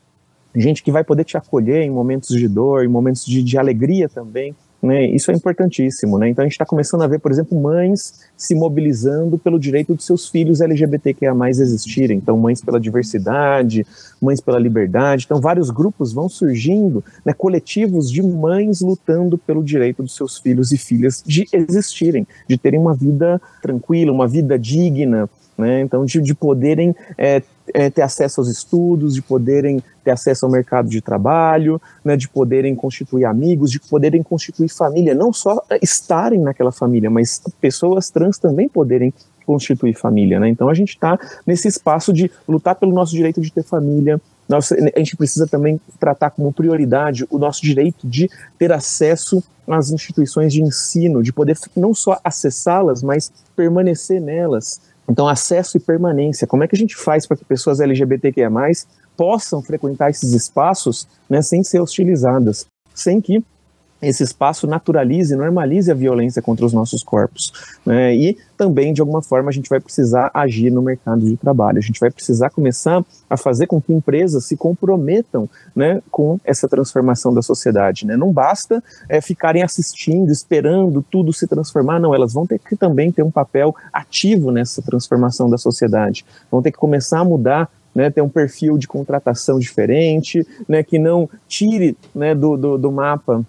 gente que vai poder te acolher em momentos de dor, em momentos de, de alegria também, né, isso é importantíssimo. Né? Então a gente está começando a ver, por exemplo, mães se mobilizando pelo direito dos seus filhos LGBTQIA existirem. Então, mães pela diversidade, mães pela liberdade. Então, vários grupos vão surgindo, né, coletivos de mães lutando pelo direito dos seus filhos e filhas de existirem, de terem uma vida tranquila, uma vida digna, né? Então, de, de poderem é, é, ter acesso aos estudos, de poderem ter acesso ao mercado de trabalho, né, de poderem constituir amigos, de poderem constituir família, não só estarem naquela família, mas pessoas trans também poderem constituir família. Né? Então, a gente está nesse espaço de lutar pelo nosso direito de ter família, nós, a gente precisa também tratar como prioridade o nosso direito de ter acesso às instituições de ensino, de poder não só acessá-las, mas permanecer nelas, então, acesso e permanência. Como é que a gente faz para que pessoas LGBTQIA+, possam frequentar esses espaços né, sem ser hostilizadas, sem que esse espaço naturalize, normalize a violência contra os nossos corpos. Né? E também, de alguma forma, a gente vai precisar agir no mercado de trabalho. A gente vai precisar começar a fazer com que empresas se comprometam né, com essa transformação da sociedade. Né? Não basta é, ficarem assistindo, esperando tudo se transformar, não. Elas vão ter que também ter um papel ativo nessa transformação da sociedade. Vão ter que começar a mudar né, ter um perfil de contratação diferente, né, que não tire né, do, do, do mapa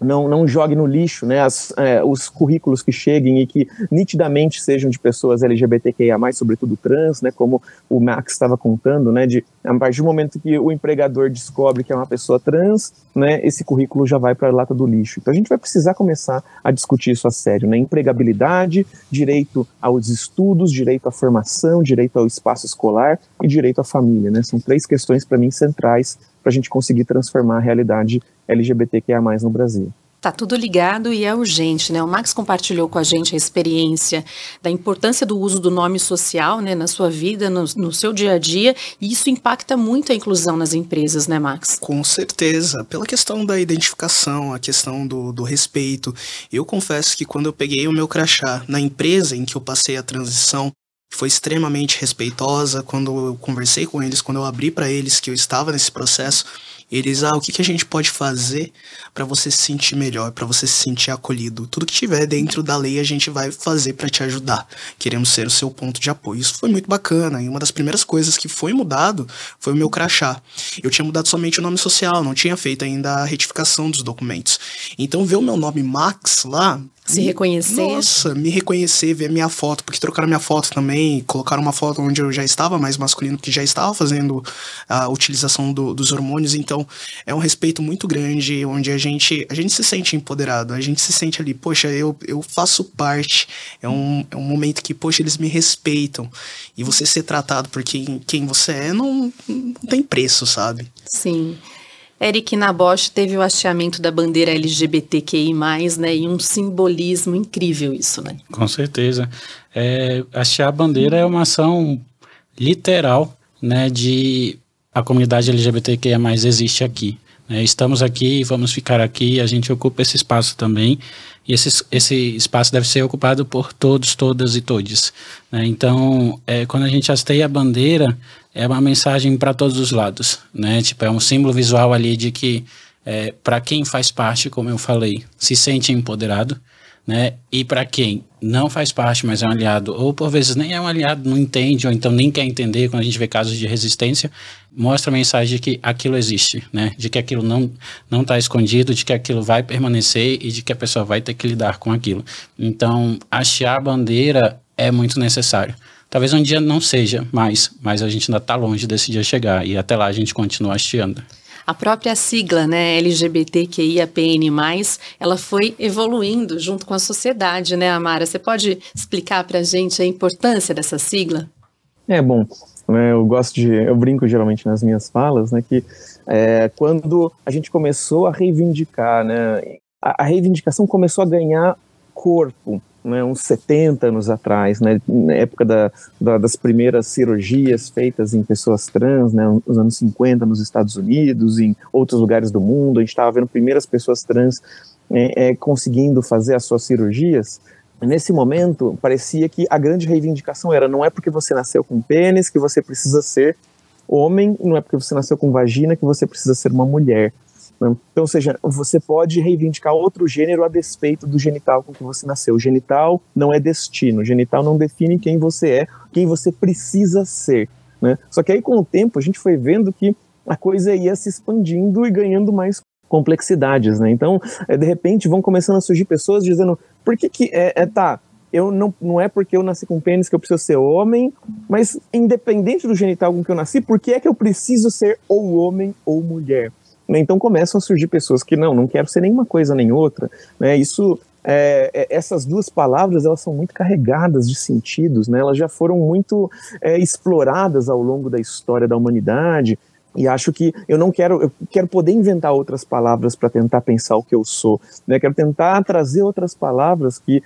não, não jogue no lixo né, as, é, os currículos que cheguem e que nitidamente sejam de pessoas LGBTQIA, sobretudo trans, né, como o Max estava contando, né, de a partir do momento que o empregador descobre que é uma pessoa trans, né, esse currículo já vai para a lata do lixo. Então a gente vai precisar começar a discutir isso a sério, né, empregabilidade, direito aos estudos, direito à formação, direito ao espaço escolar e direito à família. Né, são três questões para mim centrais para a gente conseguir transformar a realidade LGBTQIA+, no Brasil. Tá tudo ligado e é urgente, né? O Max compartilhou com a gente a experiência da importância do uso do nome social, né, na sua vida, no, no, seu dia a dia, e isso impacta muito a inclusão nas empresas, né, Max? Com certeza, pela questão da identificação, a questão do, do respeito. Eu confesso que quando eu peguei o meu crachá na empresa em que eu passei a transição, foi extremamente respeitosa quando eu conversei com eles, quando eu abri para eles que eu estava nesse processo Eles, ah, o que, que a gente pode fazer para você se sentir melhor, para você se sentir acolhido? Tudo que tiver dentro da lei a gente vai fazer para te ajudar. Queremos ser o seu ponto de apoio. Isso foi muito bacana. E uma das primeiras coisas que foi mudado foi o meu crachá. Eu tinha mudado somente o nome social, não tinha feito ainda a retificação dos documentos. Então, ver o meu nome Max lá se reconhecer. Nossa, me reconhecer, ver minha foto, porque trocaram minha foto também, colocaram uma foto onde eu já estava mais masculino, porque já estava fazendo a utilização do, dos hormônios, então é um respeito muito grande, onde a gente, a gente se sente empoderado, a gente se sente ali, poxa, eu, eu faço parte, é um, é um momento que, poxa, eles me respeitam, e você ser tratado por quem, quem você é não, não tem preço, sabe? Sim. Eric Nabosh teve o hasteamento da bandeira LGBTQI+, né, e um simbolismo incrível isso, né? Com certeza. É, hastear a bandeira é uma ação literal, né, de a comunidade LGBTQIA+, existe aqui. Né? Estamos aqui, vamos ficar aqui, a gente ocupa esse espaço também, e esse, esse espaço deve ser ocupado por todos, todas e todes. Né? Então, é, quando a gente hasteia a bandeira, é uma mensagem para todos os lados, né? Tipo, é um símbolo visual ali de que é, para quem faz parte, como eu falei, se sente empoderado, né? E para quem não faz parte, mas é um aliado, ou por vezes nem é um aliado, não entende, ou então nem quer entender, quando a gente vê casos de resistência, mostra a mensagem de que aquilo existe, né? De que aquilo não não está escondido, de que aquilo vai permanecer e de que a pessoa vai ter que lidar com aquilo. Então, achar a bandeira é muito necessário. Talvez um dia não seja mais, mas a gente ainda está longe desse dia chegar e até lá a gente continua hasteando. A própria sigla, né, LGBTQIAPN+, ela foi evoluindo junto com a sociedade, né, Amara? Você pode explicar para a gente a importância dessa sigla? É, bom, né, eu gosto de, eu brinco geralmente nas minhas falas, né, que é, quando a gente começou a reivindicar, né, a, a reivindicação começou a ganhar corpo, né, uns 70 anos atrás, né, na época da, da, das primeiras cirurgias feitas em pessoas trans, né, nos anos 50 nos Estados Unidos, em outros lugares do mundo, a gente estava vendo primeiras pessoas trans é, é, conseguindo fazer as suas cirurgias. Nesse momento, parecia que a grande reivindicação era não é porque você nasceu com pênis que você precisa ser homem, não é porque você nasceu com vagina que você precisa ser uma mulher. Né? Então, ou seja, você pode reivindicar outro gênero a despeito do genital com que você nasceu. O genital não é destino, o genital não define quem você é, quem você precisa ser. Né? Só que aí, com o tempo, a gente foi vendo que a coisa ia se expandindo e ganhando mais complexidades, né? Então, é, de repente, vão começando a surgir pessoas dizendo, por que que, é, é tá, eu não, não é porque eu nasci com pênis que eu preciso ser homem, mas independente do genital com que eu nasci, por que é que eu preciso ser ou homem ou mulher? Né? Então começam a surgir pessoas que não, não quero ser nenhuma coisa nem outra. Né? Isso é, é, essas duas palavras elas são muito carregadas de sentidos, né? elas já foram muito é, exploradas ao longo da história da humanidade. E acho que eu não quero, eu quero poder inventar outras palavras para tentar pensar o que eu sou, né? Quero tentar trazer outras palavras que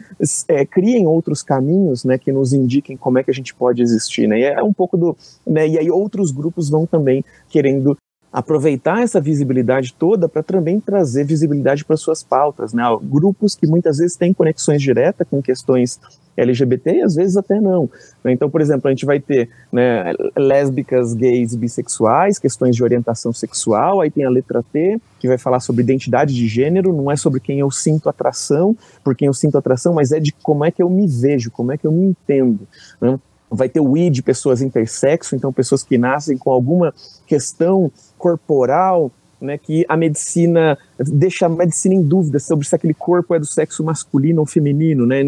é, criem outros caminhos, né? Que nos indiquem como é que a gente pode existir, né? E é um pouco do, né? E aí outros grupos vão também querendo aproveitar essa visibilidade toda para também trazer visibilidade para suas pautas, né? Grupos que muitas vezes têm conexões diretas com questões LGBT e às vezes até não. Né? Então, por exemplo, a gente vai ter né, lésbicas, gays, bissexuais, questões de orientação sexual, aí tem a letra T, que vai falar sobre identidade de gênero, não é sobre quem eu sinto atração, por quem eu sinto atração, mas é de como é que eu me vejo, como é que eu me entendo. Né? Vai ter o I de pessoas intersexo, então pessoas que nascem com alguma questão corporal, né, que a medicina deixa a medicina em dúvida sobre se aquele corpo é do sexo masculino ou feminino, né,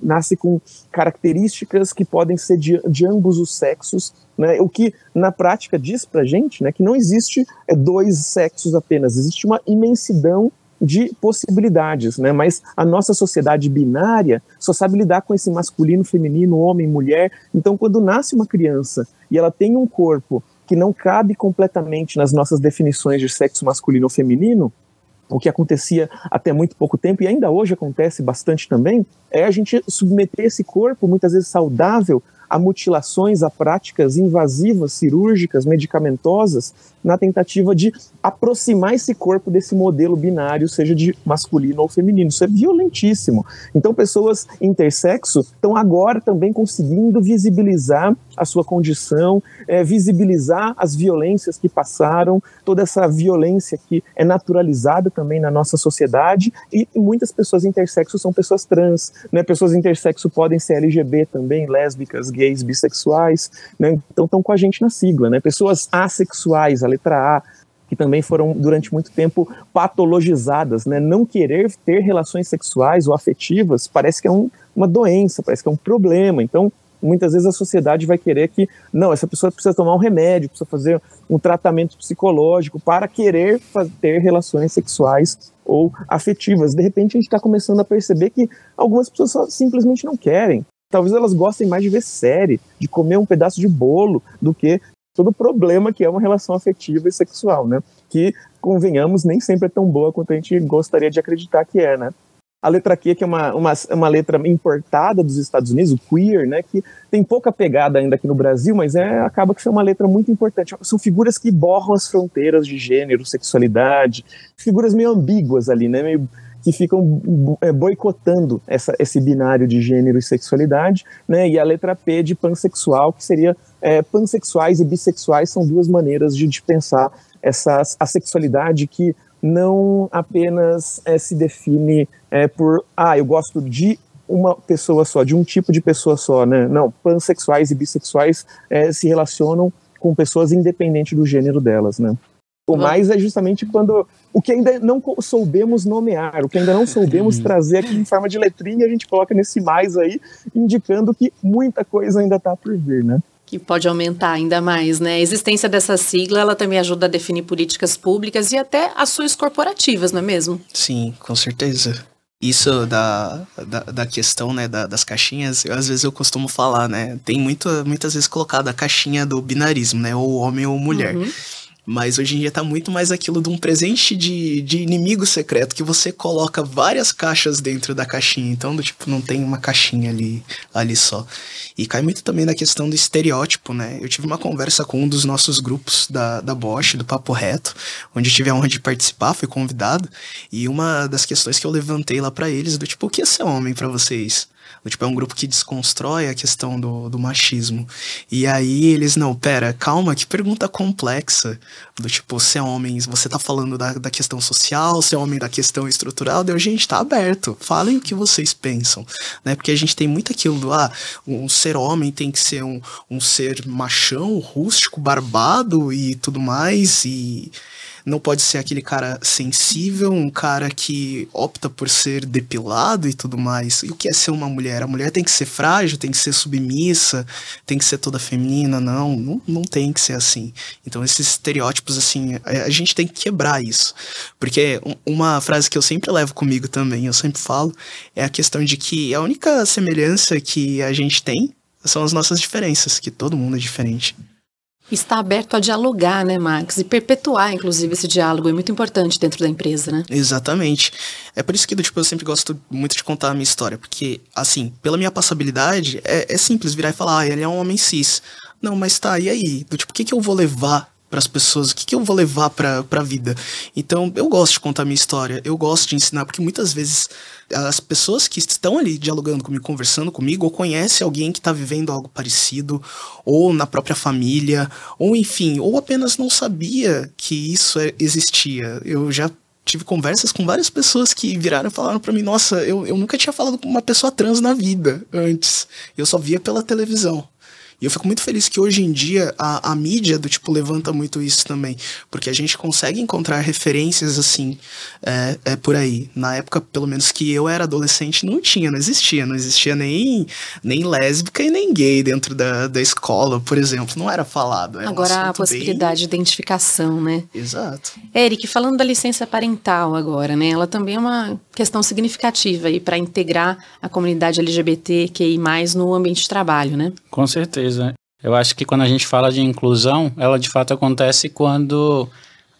nasce com características que podem ser de, de ambos os sexos, né, o que na prática diz para gente, né, que não existe é, dois sexos apenas, existe uma imensidão de possibilidades, né? Mas a nossa sociedade binária só sabe lidar com esse masculino, feminino, homem, mulher. Então, quando nasce uma criança e ela tem um corpo que não cabe completamente nas nossas definições de sexo masculino ou feminino, o que acontecia até muito pouco tempo e ainda hoje acontece bastante também, é a gente submeter esse corpo, muitas vezes saudável, a mutilações, a práticas invasivas, cirúrgicas, medicamentosas, na tentativa de aproximar esse corpo desse modelo binário, seja de masculino ou feminino. Isso é violentíssimo. Então, pessoas intersexo estão agora também conseguindo visibilizar a sua condição, é, visibilizar as violências que passaram, toda essa violência que é naturalizada também na nossa sociedade. E muitas pessoas intersexo são pessoas trans, né? Pessoas intersexo podem ser LGBT também, lésbicas, gays, bissexuais, né? Então estão com a gente na sigla, né? Pessoas assexuais, a letra A, que também foram durante muito tempo patologizadas, né? Não querer ter relações sexuais ou afetivas parece que é um, uma doença, parece que é um problema. Então, muitas vezes a sociedade vai querer que, não, essa pessoa precisa tomar um remédio, precisa fazer um tratamento psicológico para querer ter relações sexuais ou afetivas. De repente, a gente está começando a perceber que algumas pessoas simplesmente não querem. Talvez elas gostem mais de ver série, de comer um pedaço de bolo, do que todo o problema que é uma relação afetiva e sexual, né? Que, convenhamos, nem sempre é tão boa quanto a gente gostaria de acreditar que é, né? A letra Q, que é uma, uma, uma letra importada dos Estados Unidos, o queer, né? Que tem pouca pegada ainda aqui no Brasil, mas é, acaba que é uma letra muito importante. São figuras que borram as fronteiras de gênero, sexualidade, figuras meio ambíguas ali, né? Meio que ficam é, boicotando essa, esse binário de gênero e sexualidade, né? E a letra P de pansexual, que seria é, pansexuais e bissexuais são duas maneiras de, de pensar essa a sexualidade que não apenas é, se define é, por ah eu gosto de uma pessoa só, de um tipo de pessoa só, né? Não, pansexuais e bissexuais é, se relacionam com pessoas independente do gênero delas, né? O mais é justamente quando o que ainda não soubemos nomear, o que ainda não soubemos trazer aqui em forma de letrinha, a gente coloca nesse mais aí, indicando que muita coisa ainda está por vir, né? Que pode aumentar ainda mais, né? A existência dessa sigla, ela também ajuda a definir políticas públicas e até ações corporativas, não é mesmo? Sim, com certeza. Isso da, da, da questão, né, da, das caixinhas, eu, às vezes eu costumo falar, né? Tem muito, muitas vezes colocado a caixinha do binarismo, né? Ou homem ou mulher. Uhum. Mas hoje em dia tá muito mais aquilo de um presente de, de inimigo secreto que você coloca várias caixas dentro da caixinha. Então, do tipo, não tem uma caixinha ali, ali só. E cai muito também na questão do estereótipo, né? Eu tive uma conversa com um dos nossos grupos da, da Bosch, do Papo Reto, onde eu tive a honra de participar, fui convidado. E uma das questões que eu levantei lá para eles, do tipo, o que é ser homem para vocês? Tipo, é um grupo que desconstrói a questão do, do machismo. E aí eles, não, pera, calma, que pergunta complexa. Do tipo, se é homem, você tá falando da, da questão social, se é homem da questão estrutural, deu, gente, tá aberto. Falem o que vocês pensam. Né? Porque a gente tem muito aquilo do, ah, um ser homem tem que ser um, um ser machão, rústico, barbado e tudo mais. E não pode ser aquele cara sensível, um cara que opta por ser depilado e tudo mais. E o que é ser uma mulher? A mulher tem que ser frágil, tem que ser submissa, tem que ser toda feminina? Não, não, não tem que ser assim. Então, esses estereótipos, assim, a, a gente tem que quebrar isso. Porque uma frase que eu sempre levo comigo também, eu sempre falo, é a questão de que a única semelhança que a gente tem são as nossas diferenças, que todo mundo é diferente. Está aberto a dialogar, né, Max? E perpetuar, inclusive, esse diálogo é muito importante dentro da empresa, né? Exatamente. É por isso que, tipo, eu sempre gosto muito de contar a minha história. Porque, assim, pela minha passabilidade, é, é simples virar e falar, ah, ele é um homem cis. Não, mas tá, e aí? Do tipo, o que, que eu vou levar para as pessoas, o que, que eu vou levar para a vida. Então, eu gosto de contar minha história, eu gosto de ensinar, porque muitas vezes as pessoas que estão ali dialogando comigo, conversando comigo, ou conhecem alguém que está vivendo algo parecido, ou na própria família, ou enfim, ou apenas não sabia que isso é, existia. Eu já tive conversas com várias pessoas que viraram e falaram para mim: Nossa, eu, eu nunca tinha falado com uma pessoa trans na vida antes. Eu só via pela televisão. E eu fico muito feliz que hoje em dia a, a mídia do tipo levanta muito isso também, porque a gente consegue encontrar referências assim é, é por aí. Na época, pelo menos que eu era adolescente, não tinha, não existia, não existia nem, nem lésbica e nem gay dentro da, da escola, por exemplo, não era falado. Era agora um a possibilidade bem... de identificação, né? Exato. Eric, falando da licença parental agora, né? Ela também é uma questão significativa aí para integrar a comunidade LGBTQI+, no ambiente de trabalho, né? Com certeza certeza. Eu acho que quando a gente fala de inclusão, ela de fato acontece quando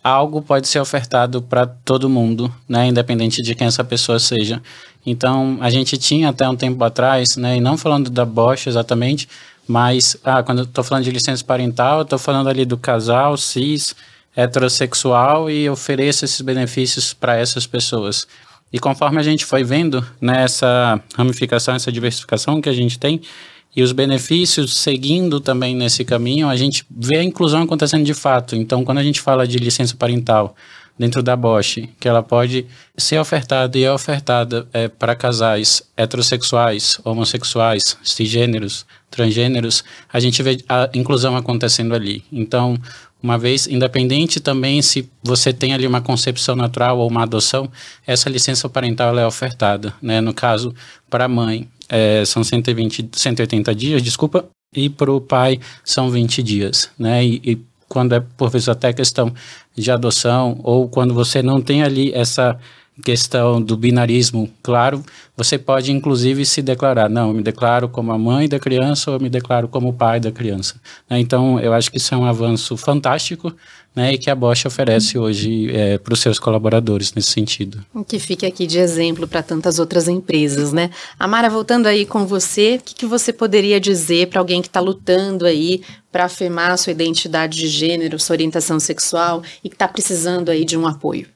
algo pode ser ofertado para todo mundo, né, independente de quem essa pessoa seja. Então, a gente tinha até um tempo atrás, né, e não falando da Bosch exatamente, Mas, ah, quando eu estou falando de licença parental, eu estou falando ali do casal cis, heterossexual e ofereço esses benefícios para essas pessoas. E conforme a gente foi vendo nessa ramificação, essa diversificação que a gente tem, e os benefícios seguindo também nesse caminho, a gente vê a inclusão acontecendo de fato. Então, quando a gente fala de licença parental dentro da Bosch, que ela pode ser ofertada e é ofertada é, para casais heterossexuais, homossexuais, cisgêneros, transgêneros, a gente vê a inclusão acontecendo ali. Então, uma vez, independente também se você tem ali uma concepção natural ou uma adoção, essa licença parental é ofertada, né? No caso, para a mãe, é, são 120, 180 dias, desculpa, e para o pai são 20 dias, né? E, e quando é, por vezes, até questão de adoção, ou quando você não tem ali essa questão do binarismo claro, você pode inclusive se declarar, não, eu me declaro como a mãe da criança ou eu me declaro como o pai da criança. Né? Então, eu acho que isso é um avanço fantástico né, e que a Bosch oferece hoje é, para os seus colaboradores nesse sentido. Que fique aqui de exemplo para tantas outras empresas, né? Amara, voltando aí com você, o que, que você poderia dizer para alguém que está lutando aí para afirmar sua identidade de gênero, sua orientação sexual e que está precisando aí de um apoio?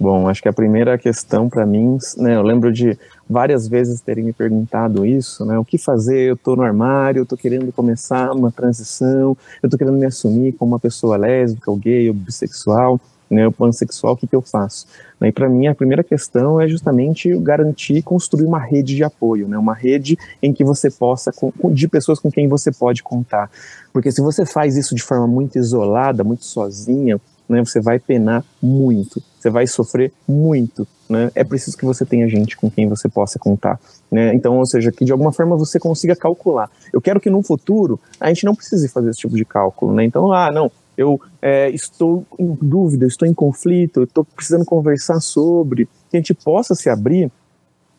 Bom, acho que a primeira questão para mim, né, eu lembro de várias vezes terem me perguntado isso, né, o que fazer, eu estou no armário, eu estou querendo começar uma transição, eu estou querendo me assumir como uma pessoa lésbica, ou gay, ou bissexual, né, ou pansexual, o que, que eu faço? Né, e para mim a primeira questão é justamente garantir construir uma rede de apoio, né, uma rede em que você possa, de pessoas com quem você pode contar. Porque se você faz isso de forma muito isolada, muito sozinha, né, você vai penar muito, você vai sofrer muito. Né? É preciso que você tenha gente com quem você possa contar. Né? Então, ou seja, que de alguma forma você consiga calcular. Eu quero que no futuro a gente não precise fazer esse tipo de cálculo. Né? Então, ah, não, eu é, estou em dúvida, estou em conflito, estou precisando conversar sobre, que a gente possa se abrir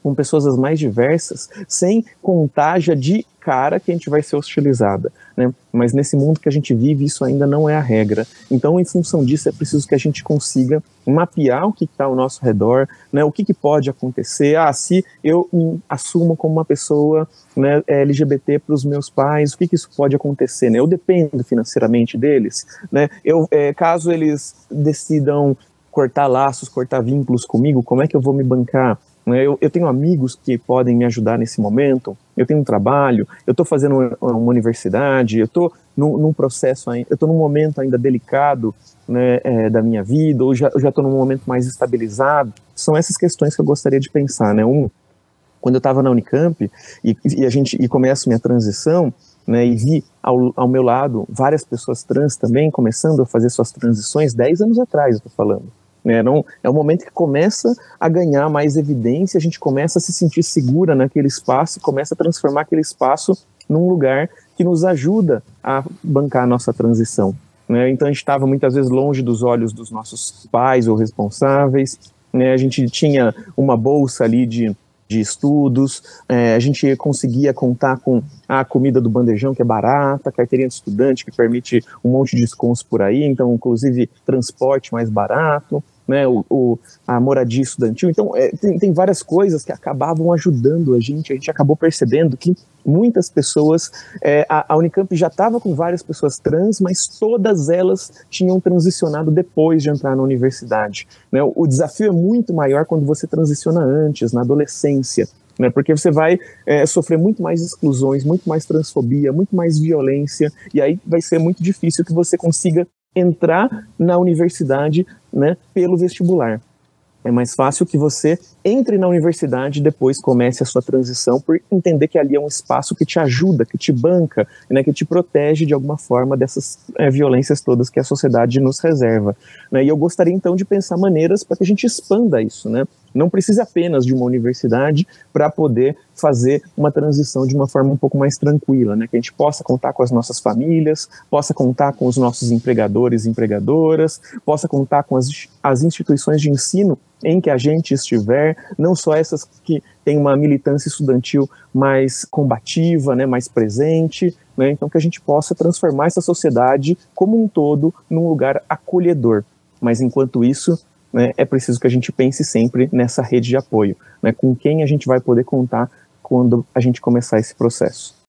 com pessoas as mais diversas, sem contágia de cara que a gente vai ser hostilizada, né? Mas nesse mundo que a gente vive, isso ainda não é a regra. Então, em função disso, é preciso que a gente consiga mapear o que está ao nosso redor, né? O que, que pode acontecer? Ah, se eu assumo como uma pessoa né, LGBT para os meus pais, o que, que isso pode acontecer? Né? Eu dependo financeiramente deles, né? Eu, é, caso eles decidam cortar laços, cortar vínculos comigo, como é que eu vou me bancar? Né? Eu, eu, tenho amigos que podem me ajudar nesse momento, eu tenho um trabalho, eu estou fazendo uma, uma, universidade, eu estou num, num, processo, eu estou num momento ainda delicado né, é, da minha vida, ou já estou num momento mais estabilizado. São essas questões que eu gostaria de pensar. Né? Um, quando eu estava na Unicamp e, e, a gente e começo minha transição, né, e vi ao, ao meu lado várias pessoas trans também começando a fazer suas transições 10 anos atrás, estou falando. Né? Não, é um momento que começa a ganhar mais evidência, a gente começa a se sentir segura naquele espaço, começa a transformar aquele espaço num lugar que nos ajuda a bancar a nossa transição. Né? Então a gente estava muitas vezes longe dos olhos dos nossos pais ou responsáveis, né? a gente tinha uma bolsa ali de de estudos, é, a gente conseguia contar com a comida do bandejão, que é barata, carteirinha de estudante, que permite um monte de descontos por aí, então, inclusive, transporte mais barato, né, o, o, a moradia estudantil. Então, é, tem, tem várias coisas que acabavam ajudando a gente. A gente acabou percebendo que muitas pessoas, é, a, a, Unicamp já estava com várias pessoas trans, mas todas elas tinham transicionado depois de entrar na universidade. Né? O, o desafio é muito maior quando você transiciona antes, na adolescência. Né, porque você vai é, sofrer muito mais exclusões, muito mais transfobia, muito mais violência, e aí vai ser muito difícil que você consiga entrar na universidade né, pelo vestibular. É mais fácil que você entre na universidade e depois comece a sua transição por entender que ali é um espaço que te ajuda, que te banca, né, que te protege de alguma forma dessas é, violências todas que a sociedade nos reserva. Né? E eu gostaria então de pensar maneiras para que a gente expanda isso, né? Não precisa apenas de uma universidade para poder fazer uma transição de uma forma um pouco mais tranquila, né? Que a gente possa contar com as nossas famílias, possa contar com os nossos empregadores e empregadoras, possa contar com as, as instituições de ensino em que a gente estiver, não só essas que têm uma militância estudantil mais combativa, né, mais presente, né, então que a gente possa transformar essa sociedade como um todo num lugar acolhedor. Mas enquanto isso, né, é preciso que a gente pense sempre nessa rede de apoio, né, com quem a gente vai poder contar quando a gente começar esse processo.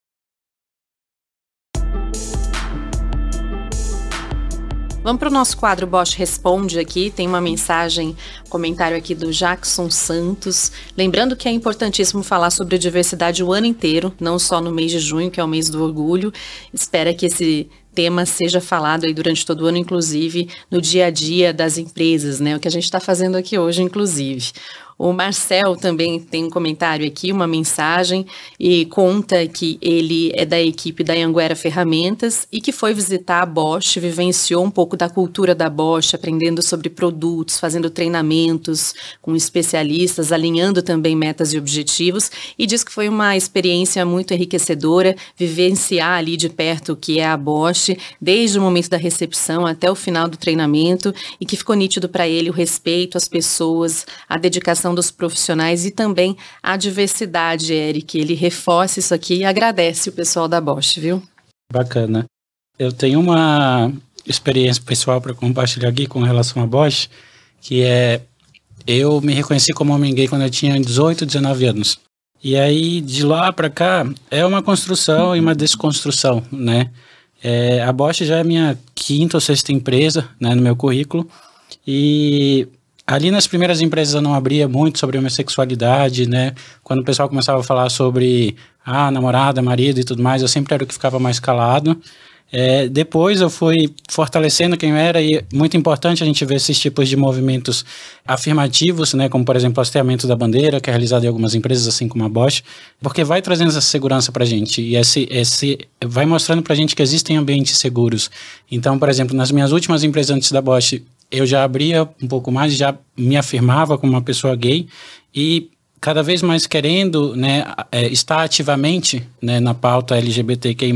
Vamos para o nosso quadro Bosch Responde aqui. Tem uma mensagem, comentário aqui do Jackson Santos. Lembrando que é importantíssimo falar sobre diversidade o ano inteiro, não só no mês de junho, que é o mês do orgulho. Espera que esse tema seja falado aí durante todo o ano, inclusive no dia a dia das empresas, né? O que a gente está fazendo aqui hoje, inclusive. O Marcel também tem um comentário aqui, uma mensagem, e conta que ele é da equipe da Anguera Ferramentas e que foi visitar a Bosch, vivenciou um pouco da cultura da Bosch, aprendendo sobre produtos, fazendo treinamentos com especialistas, alinhando também metas e objetivos, e diz que foi uma experiência muito enriquecedora vivenciar ali de perto o que é a Bosch, desde o momento da recepção até o final do treinamento, e que ficou nítido para ele o respeito às pessoas, a dedicação dos profissionais e também a diversidade, Eric. Ele reforça isso aqui e agradece o pessoal da Bosch, viu? Bacana. Eu tenho uma experiência pessoal para compartilhar aqui com relação à Bosch, que é eu me reconheci como homem gay quando eu tinha 18, 19 anos. E aí, de lá para cá, é uma construção e uma desconstrução, né? É, a Bosch já é minha quinta ou sexta empresa, né, no meu currículo. E Ali nas primeiras empresas eu não abria muito sobre homossexualidade, né? Quando o pessoal começava a falar sobre ah, namorada, marido e tudo mais, eu sempre era o que ficava mais calado. É, depois eu fui fortalecendo quem eu era e muito importante a gente ver esses tipos de movimentos afirmativos, né, como por exemplo o hasteamento da bandeira, que é realizado em algumas empresas, assim como a Bosch, porque vai trazendo essa segurança para a gente e esse, esse vai mostrando para a gente que existem ambientes seguros. Então, por exemplo, nas minhas últimas empresas antes da Bosch, eu já abria um pouco mais, já me afirmava como uma pessoa gay e cada vez mais querendo né, é, estar ativamente né, na pauta LGBTQI+,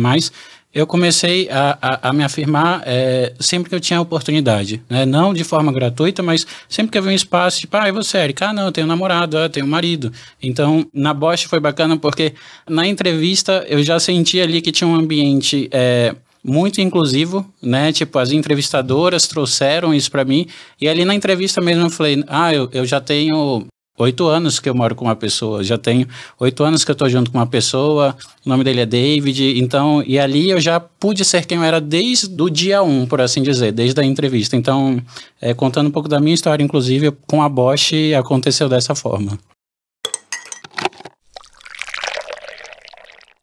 eu comecei a, a, a me afirmar é, sempre que eu tinha oportunidade, né? não de forma gratuita, mas sempre que havia um espaço, tipo, ah, você, Erika? Ah, não, eu tenho namorado, ah, tenho marido. Então, na Bosch foi bacana porque na entrevista eu já senti ali que tinha um ambiente é, muito inclusivo, né? Tipo, as entrevistadoras trouxeram isso para mim. E ali na entrevista mesmo eu falei: ah, eu, eu já tenho oito anos que eu moro com uma pessoa, já tenho oito anos que eu estou junto com uma pessoa, o nome dele é David, então, e ali eu já pude ser quem eu era desde o dia um, por assim dizer, desde a entrevista. Então, é, contando um pouco da minha história, inclusive, com a Bosch, aconteceu dessa forma.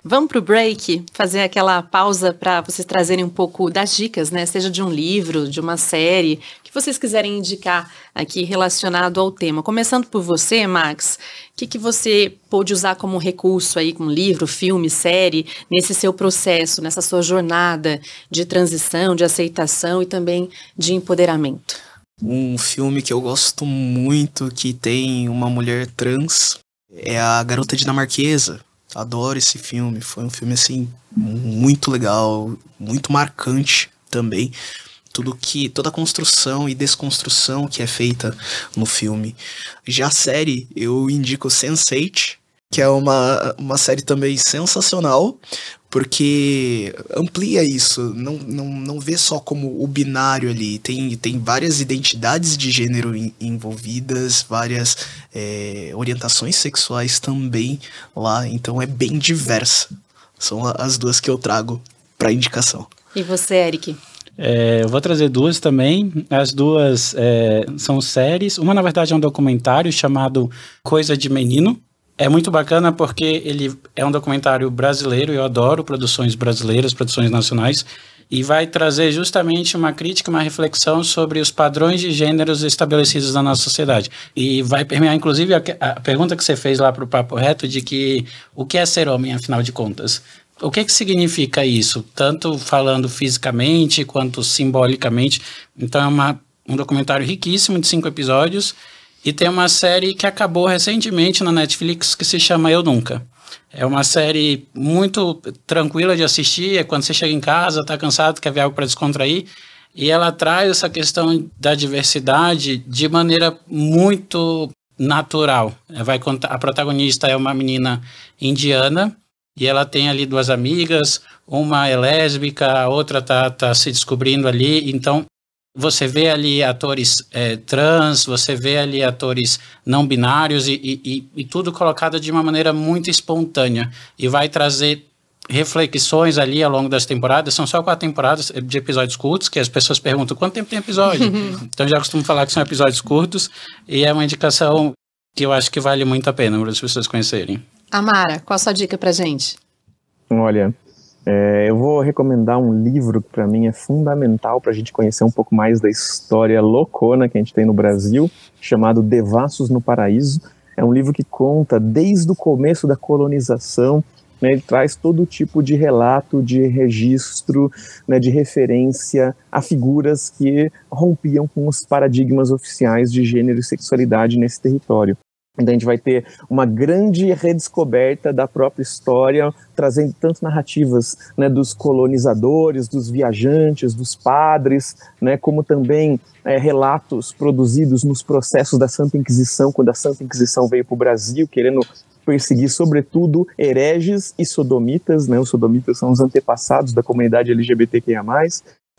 Vamos para o break, fazer aquela pausa para vocês trazerem um pouco das dicas, né? Seja de um livro, de uma série, que vocês quiserem indicar aqui relacionado ao tema. Começando por você, Max, o que, que você pôde usar como recurso aí, como livro, filme, série, nesse seu processo, nessa sua jornada de transição, de aceitação e também de empoderamento? Um filme que eu gosto muito, que tem uma mulher trans, é a Garota Dinamarquesa Adoro esse filme. Foi um filme assim muito legal, muito marcante também. Tudo que toda a construção e desconstrução que é feita no filme. Já a série, eu indico Sense8, que é uma, uma série também sensacional, porque amplia isso, não, não, não vê só como o binário ali, tem, tem várias identidades de gênero envolvidas, várias é, orientações sexuais também lá, então é bem diversa. São as duas que eu trago para indicação. E você, Eric? É, eu vou trazer duas também. As duas é, são séries. Uma, na verdade, é um documentário chamado Coisa de Menino, é muito bacana porque ele é um documentário brasileiro, eu adoro produções brasileiras, produções nacionais, e vai trazer justamente uma crítica, uma reflexão sobre os padrões de gêneros estabelecidos na nossa sociedade. E vai permear, inclusive, a, a pergunta que você fez lá para o Papo Reto de que o que é ser homem, afinal de contas. O que, que significa isso? Tanto falando fisicamente quanto simbolicamente. Então é uma, um documentário riquíssimo de cinco episódios e tem uma série que acabou recentemente na Netflix que se chama Eu Nunca. É uma série muito tranquila de assistir, é quando você chega em casa, tá cansado, quer ver algo para descontrair, e ela traz essa questão da diversidade de maneira muito natural. Vai contar, a protagonista é uma menina indiana e ela tem ali duas amigas, uma é lésbica, a outra tá, tá se descobrindo ali, então você vê ali atores é, trans, você vê ali atores não binários e, e, e, tudo colocado de uma maneira muito espontânea e vai trazer reflexões ali ao longo das temporadas. São só quatro temporadas de episódios curtos, que as pessoas perguntam quanto tempo tem episódio. então já costumo falar que são episódios curtos e é uma indicação que eu acho que vale muito a pena para as pessoas conhecerem. Amara, qual a sua dica para gente? Olha, é, eu vou recomendar um livro que para mim é fundamental para a gente conhecer um pouco mais da história loucona que a gente tem no Brasil, chamado Devassos no Paraíso. É um livro que conta desde o começo da colonização, né, ele traz todo tipo de relato, de registro, né, de referência a figuras que rompiam com os paradigmas oficiais de gênero e sexualidade nesse território. Então a gente vai ter uma grande redescoberta da própria história, trazendo tanto narrativas né, dos colonizadores, dos viajantes, dos padres, né, como também é, relatos produzidos nos processos da Santa Inquisição, quando a Santa Inquisição veio para o Brasil, querendo perseguir, sobretudo, hereges e sodomitas, né? Os sodomitas são os antepassados da comunidade LGBTQIA+.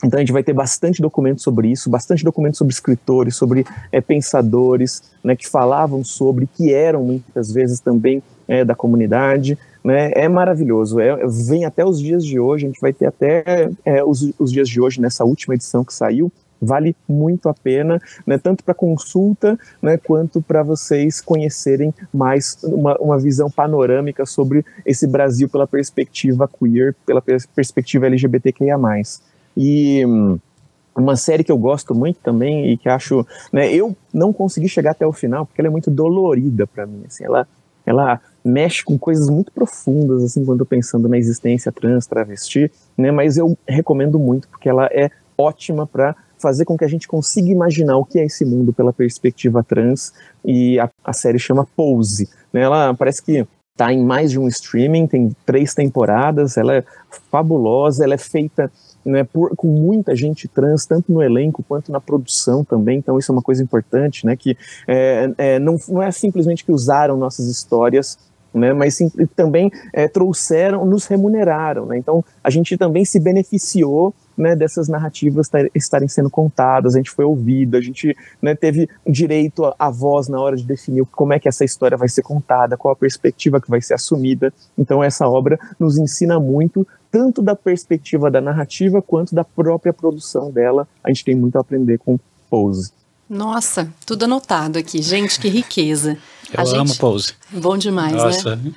Então a gente vai ter bastante documento sobre isso, bastante documento sobre escritores, sobre é, pensadores, né, que falavam sobre, que eram muitas vezes também é, da comunidade, né, é maravilhoso, é, vem até os dias de hoje, a gente vai ter até é, os, os dias de hoje nessa última edição que saiu, vale muito a pena, né, tanto para consulta, né, quanto para vocês conhecerem mais uma, uma, visão panorâmica sobre esse Brasil pela perspectiva queer, pela perspectiva LGBTQIA+. E hum, uma série que eu gosto muito também e que acho, né, eu não consegui chegar até o final porque ela é muito dolorida para mim, assim, ela ela mexe com coisas muito profundas assim quando eu pensando na existência trans, travesti, né, mas eu recomendo muito porque ela é ótima para fazer com que a gente consiga imaginar o que é esse mundo pela perspectiva trans, e a, a série chama Pose. Né? Ela parece que está em mais de um streaming, tem três temporadas, ela é fabulosa, ela é feita né, por, com muita gente trans, tanto no elenco quanto na produção também, então isso é uma coisa importante, né, que é, é, não, não é simplesmente que usaram nossas histórias né, mas sim, também é, trouxeram, nos remuneraram. Né, então, a gente também se beneficiou né, dessas narrativas estarem sendo contadas, a gente foi ouvido, a gente né, teve direito à voz na hora de definir como é que essa história vai ser contada, qual a perspectiva que vai ser assumida. Então, essa obra nos ensina muito, tanto da perspectiva da narrativa quanto da própria produção dela. A gente tem muito a aprender com Pose. Nossa, tudo anotado aqui. Gente, que riqueza. Eu a amo gente... Pose. Bom demais, né? Nossa. né?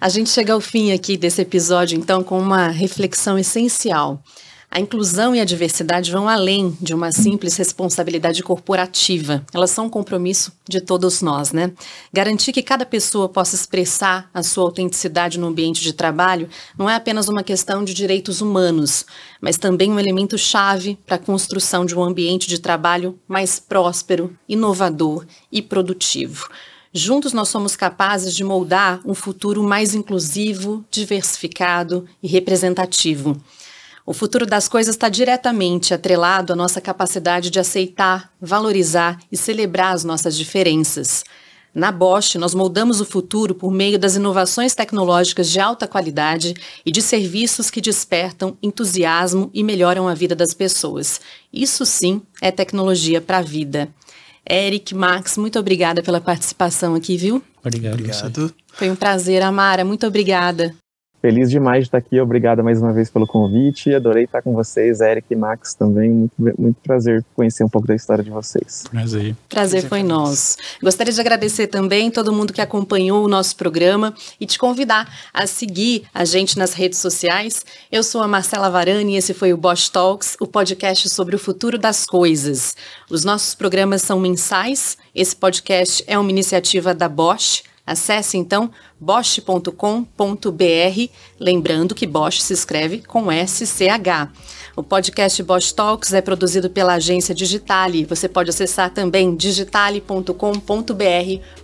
a gente chega ao fim aqui desse episódio, então, com uma reflexão essencial. A inclusão e a diversidade vão além de uma simples responsabilidade corporativa. Elas são um compromisso de todos nós, né? Garantir que cada pessoa possa expressar a sua autenticidade no ambiente de trabalho não é apenas uma questão de direitos humanos, mas também um elemento chave para a construção de um ambiente de trabalho mais próspero, inovador e produtivo. Juntos nós somos capazes de moldar um futuro mais inclusivo, diversificado e representativo. O futuro das coisas está diretamente atrelado à nossa capacidade de aceitar, valorizar e celebrar as nossas diferenças. Na Bosch, nós moldamos o futuro por meio das inovações tecnológicas de alta qualidade e de serviços que despertam entusiasmo e melhoram a vida das pessoas. Isso sim é tecnologia para a vida. Eric, Max, muito obrigada pela participação aqui, viu? Obrigado. Obrigado. Foi um prazer, Amara. Muito obrigada. Feliz demais de estar aqui, obrigado mais uma vez pelo convite. Adorei estar com vocês, Eric e Max também. Muito, muito prazer conhecer um pouco da história de vocês. Prazer. Prazer foi nosso. Gostaria de agradecer também todo mundo que acompanhou o nosso programa e te convidar a seguir a gente nas redes sociais. Eu sou a Marcela Varani e esse foi o Bosch Talks, o podcast sobre o futuro das coisas. Os nossos programas são mensais. Esse podcast é uma iniciativa da Bosch Acesse então bosch.com.br, lembrando que Bosch se escreve com SCH. O podcast Bosch Talks é produzido pela agência Digitale. Você pode acessar também digitale.com.br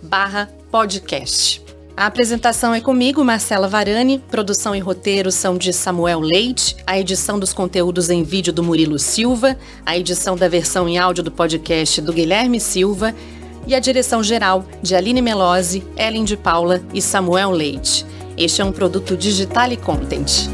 barra podcast. A apresentação é comigo, Marcela Varani. Produção e roteiro são de Samuel Leite. A edição dos conteúdos em vídeo do Murilo Silva. A edição da versão em áudio do podcast do Guilherme Silva e a direção geral de Aline Melose, Ellen de Paula e Samuel Leite. Este é um produto Digital e Content.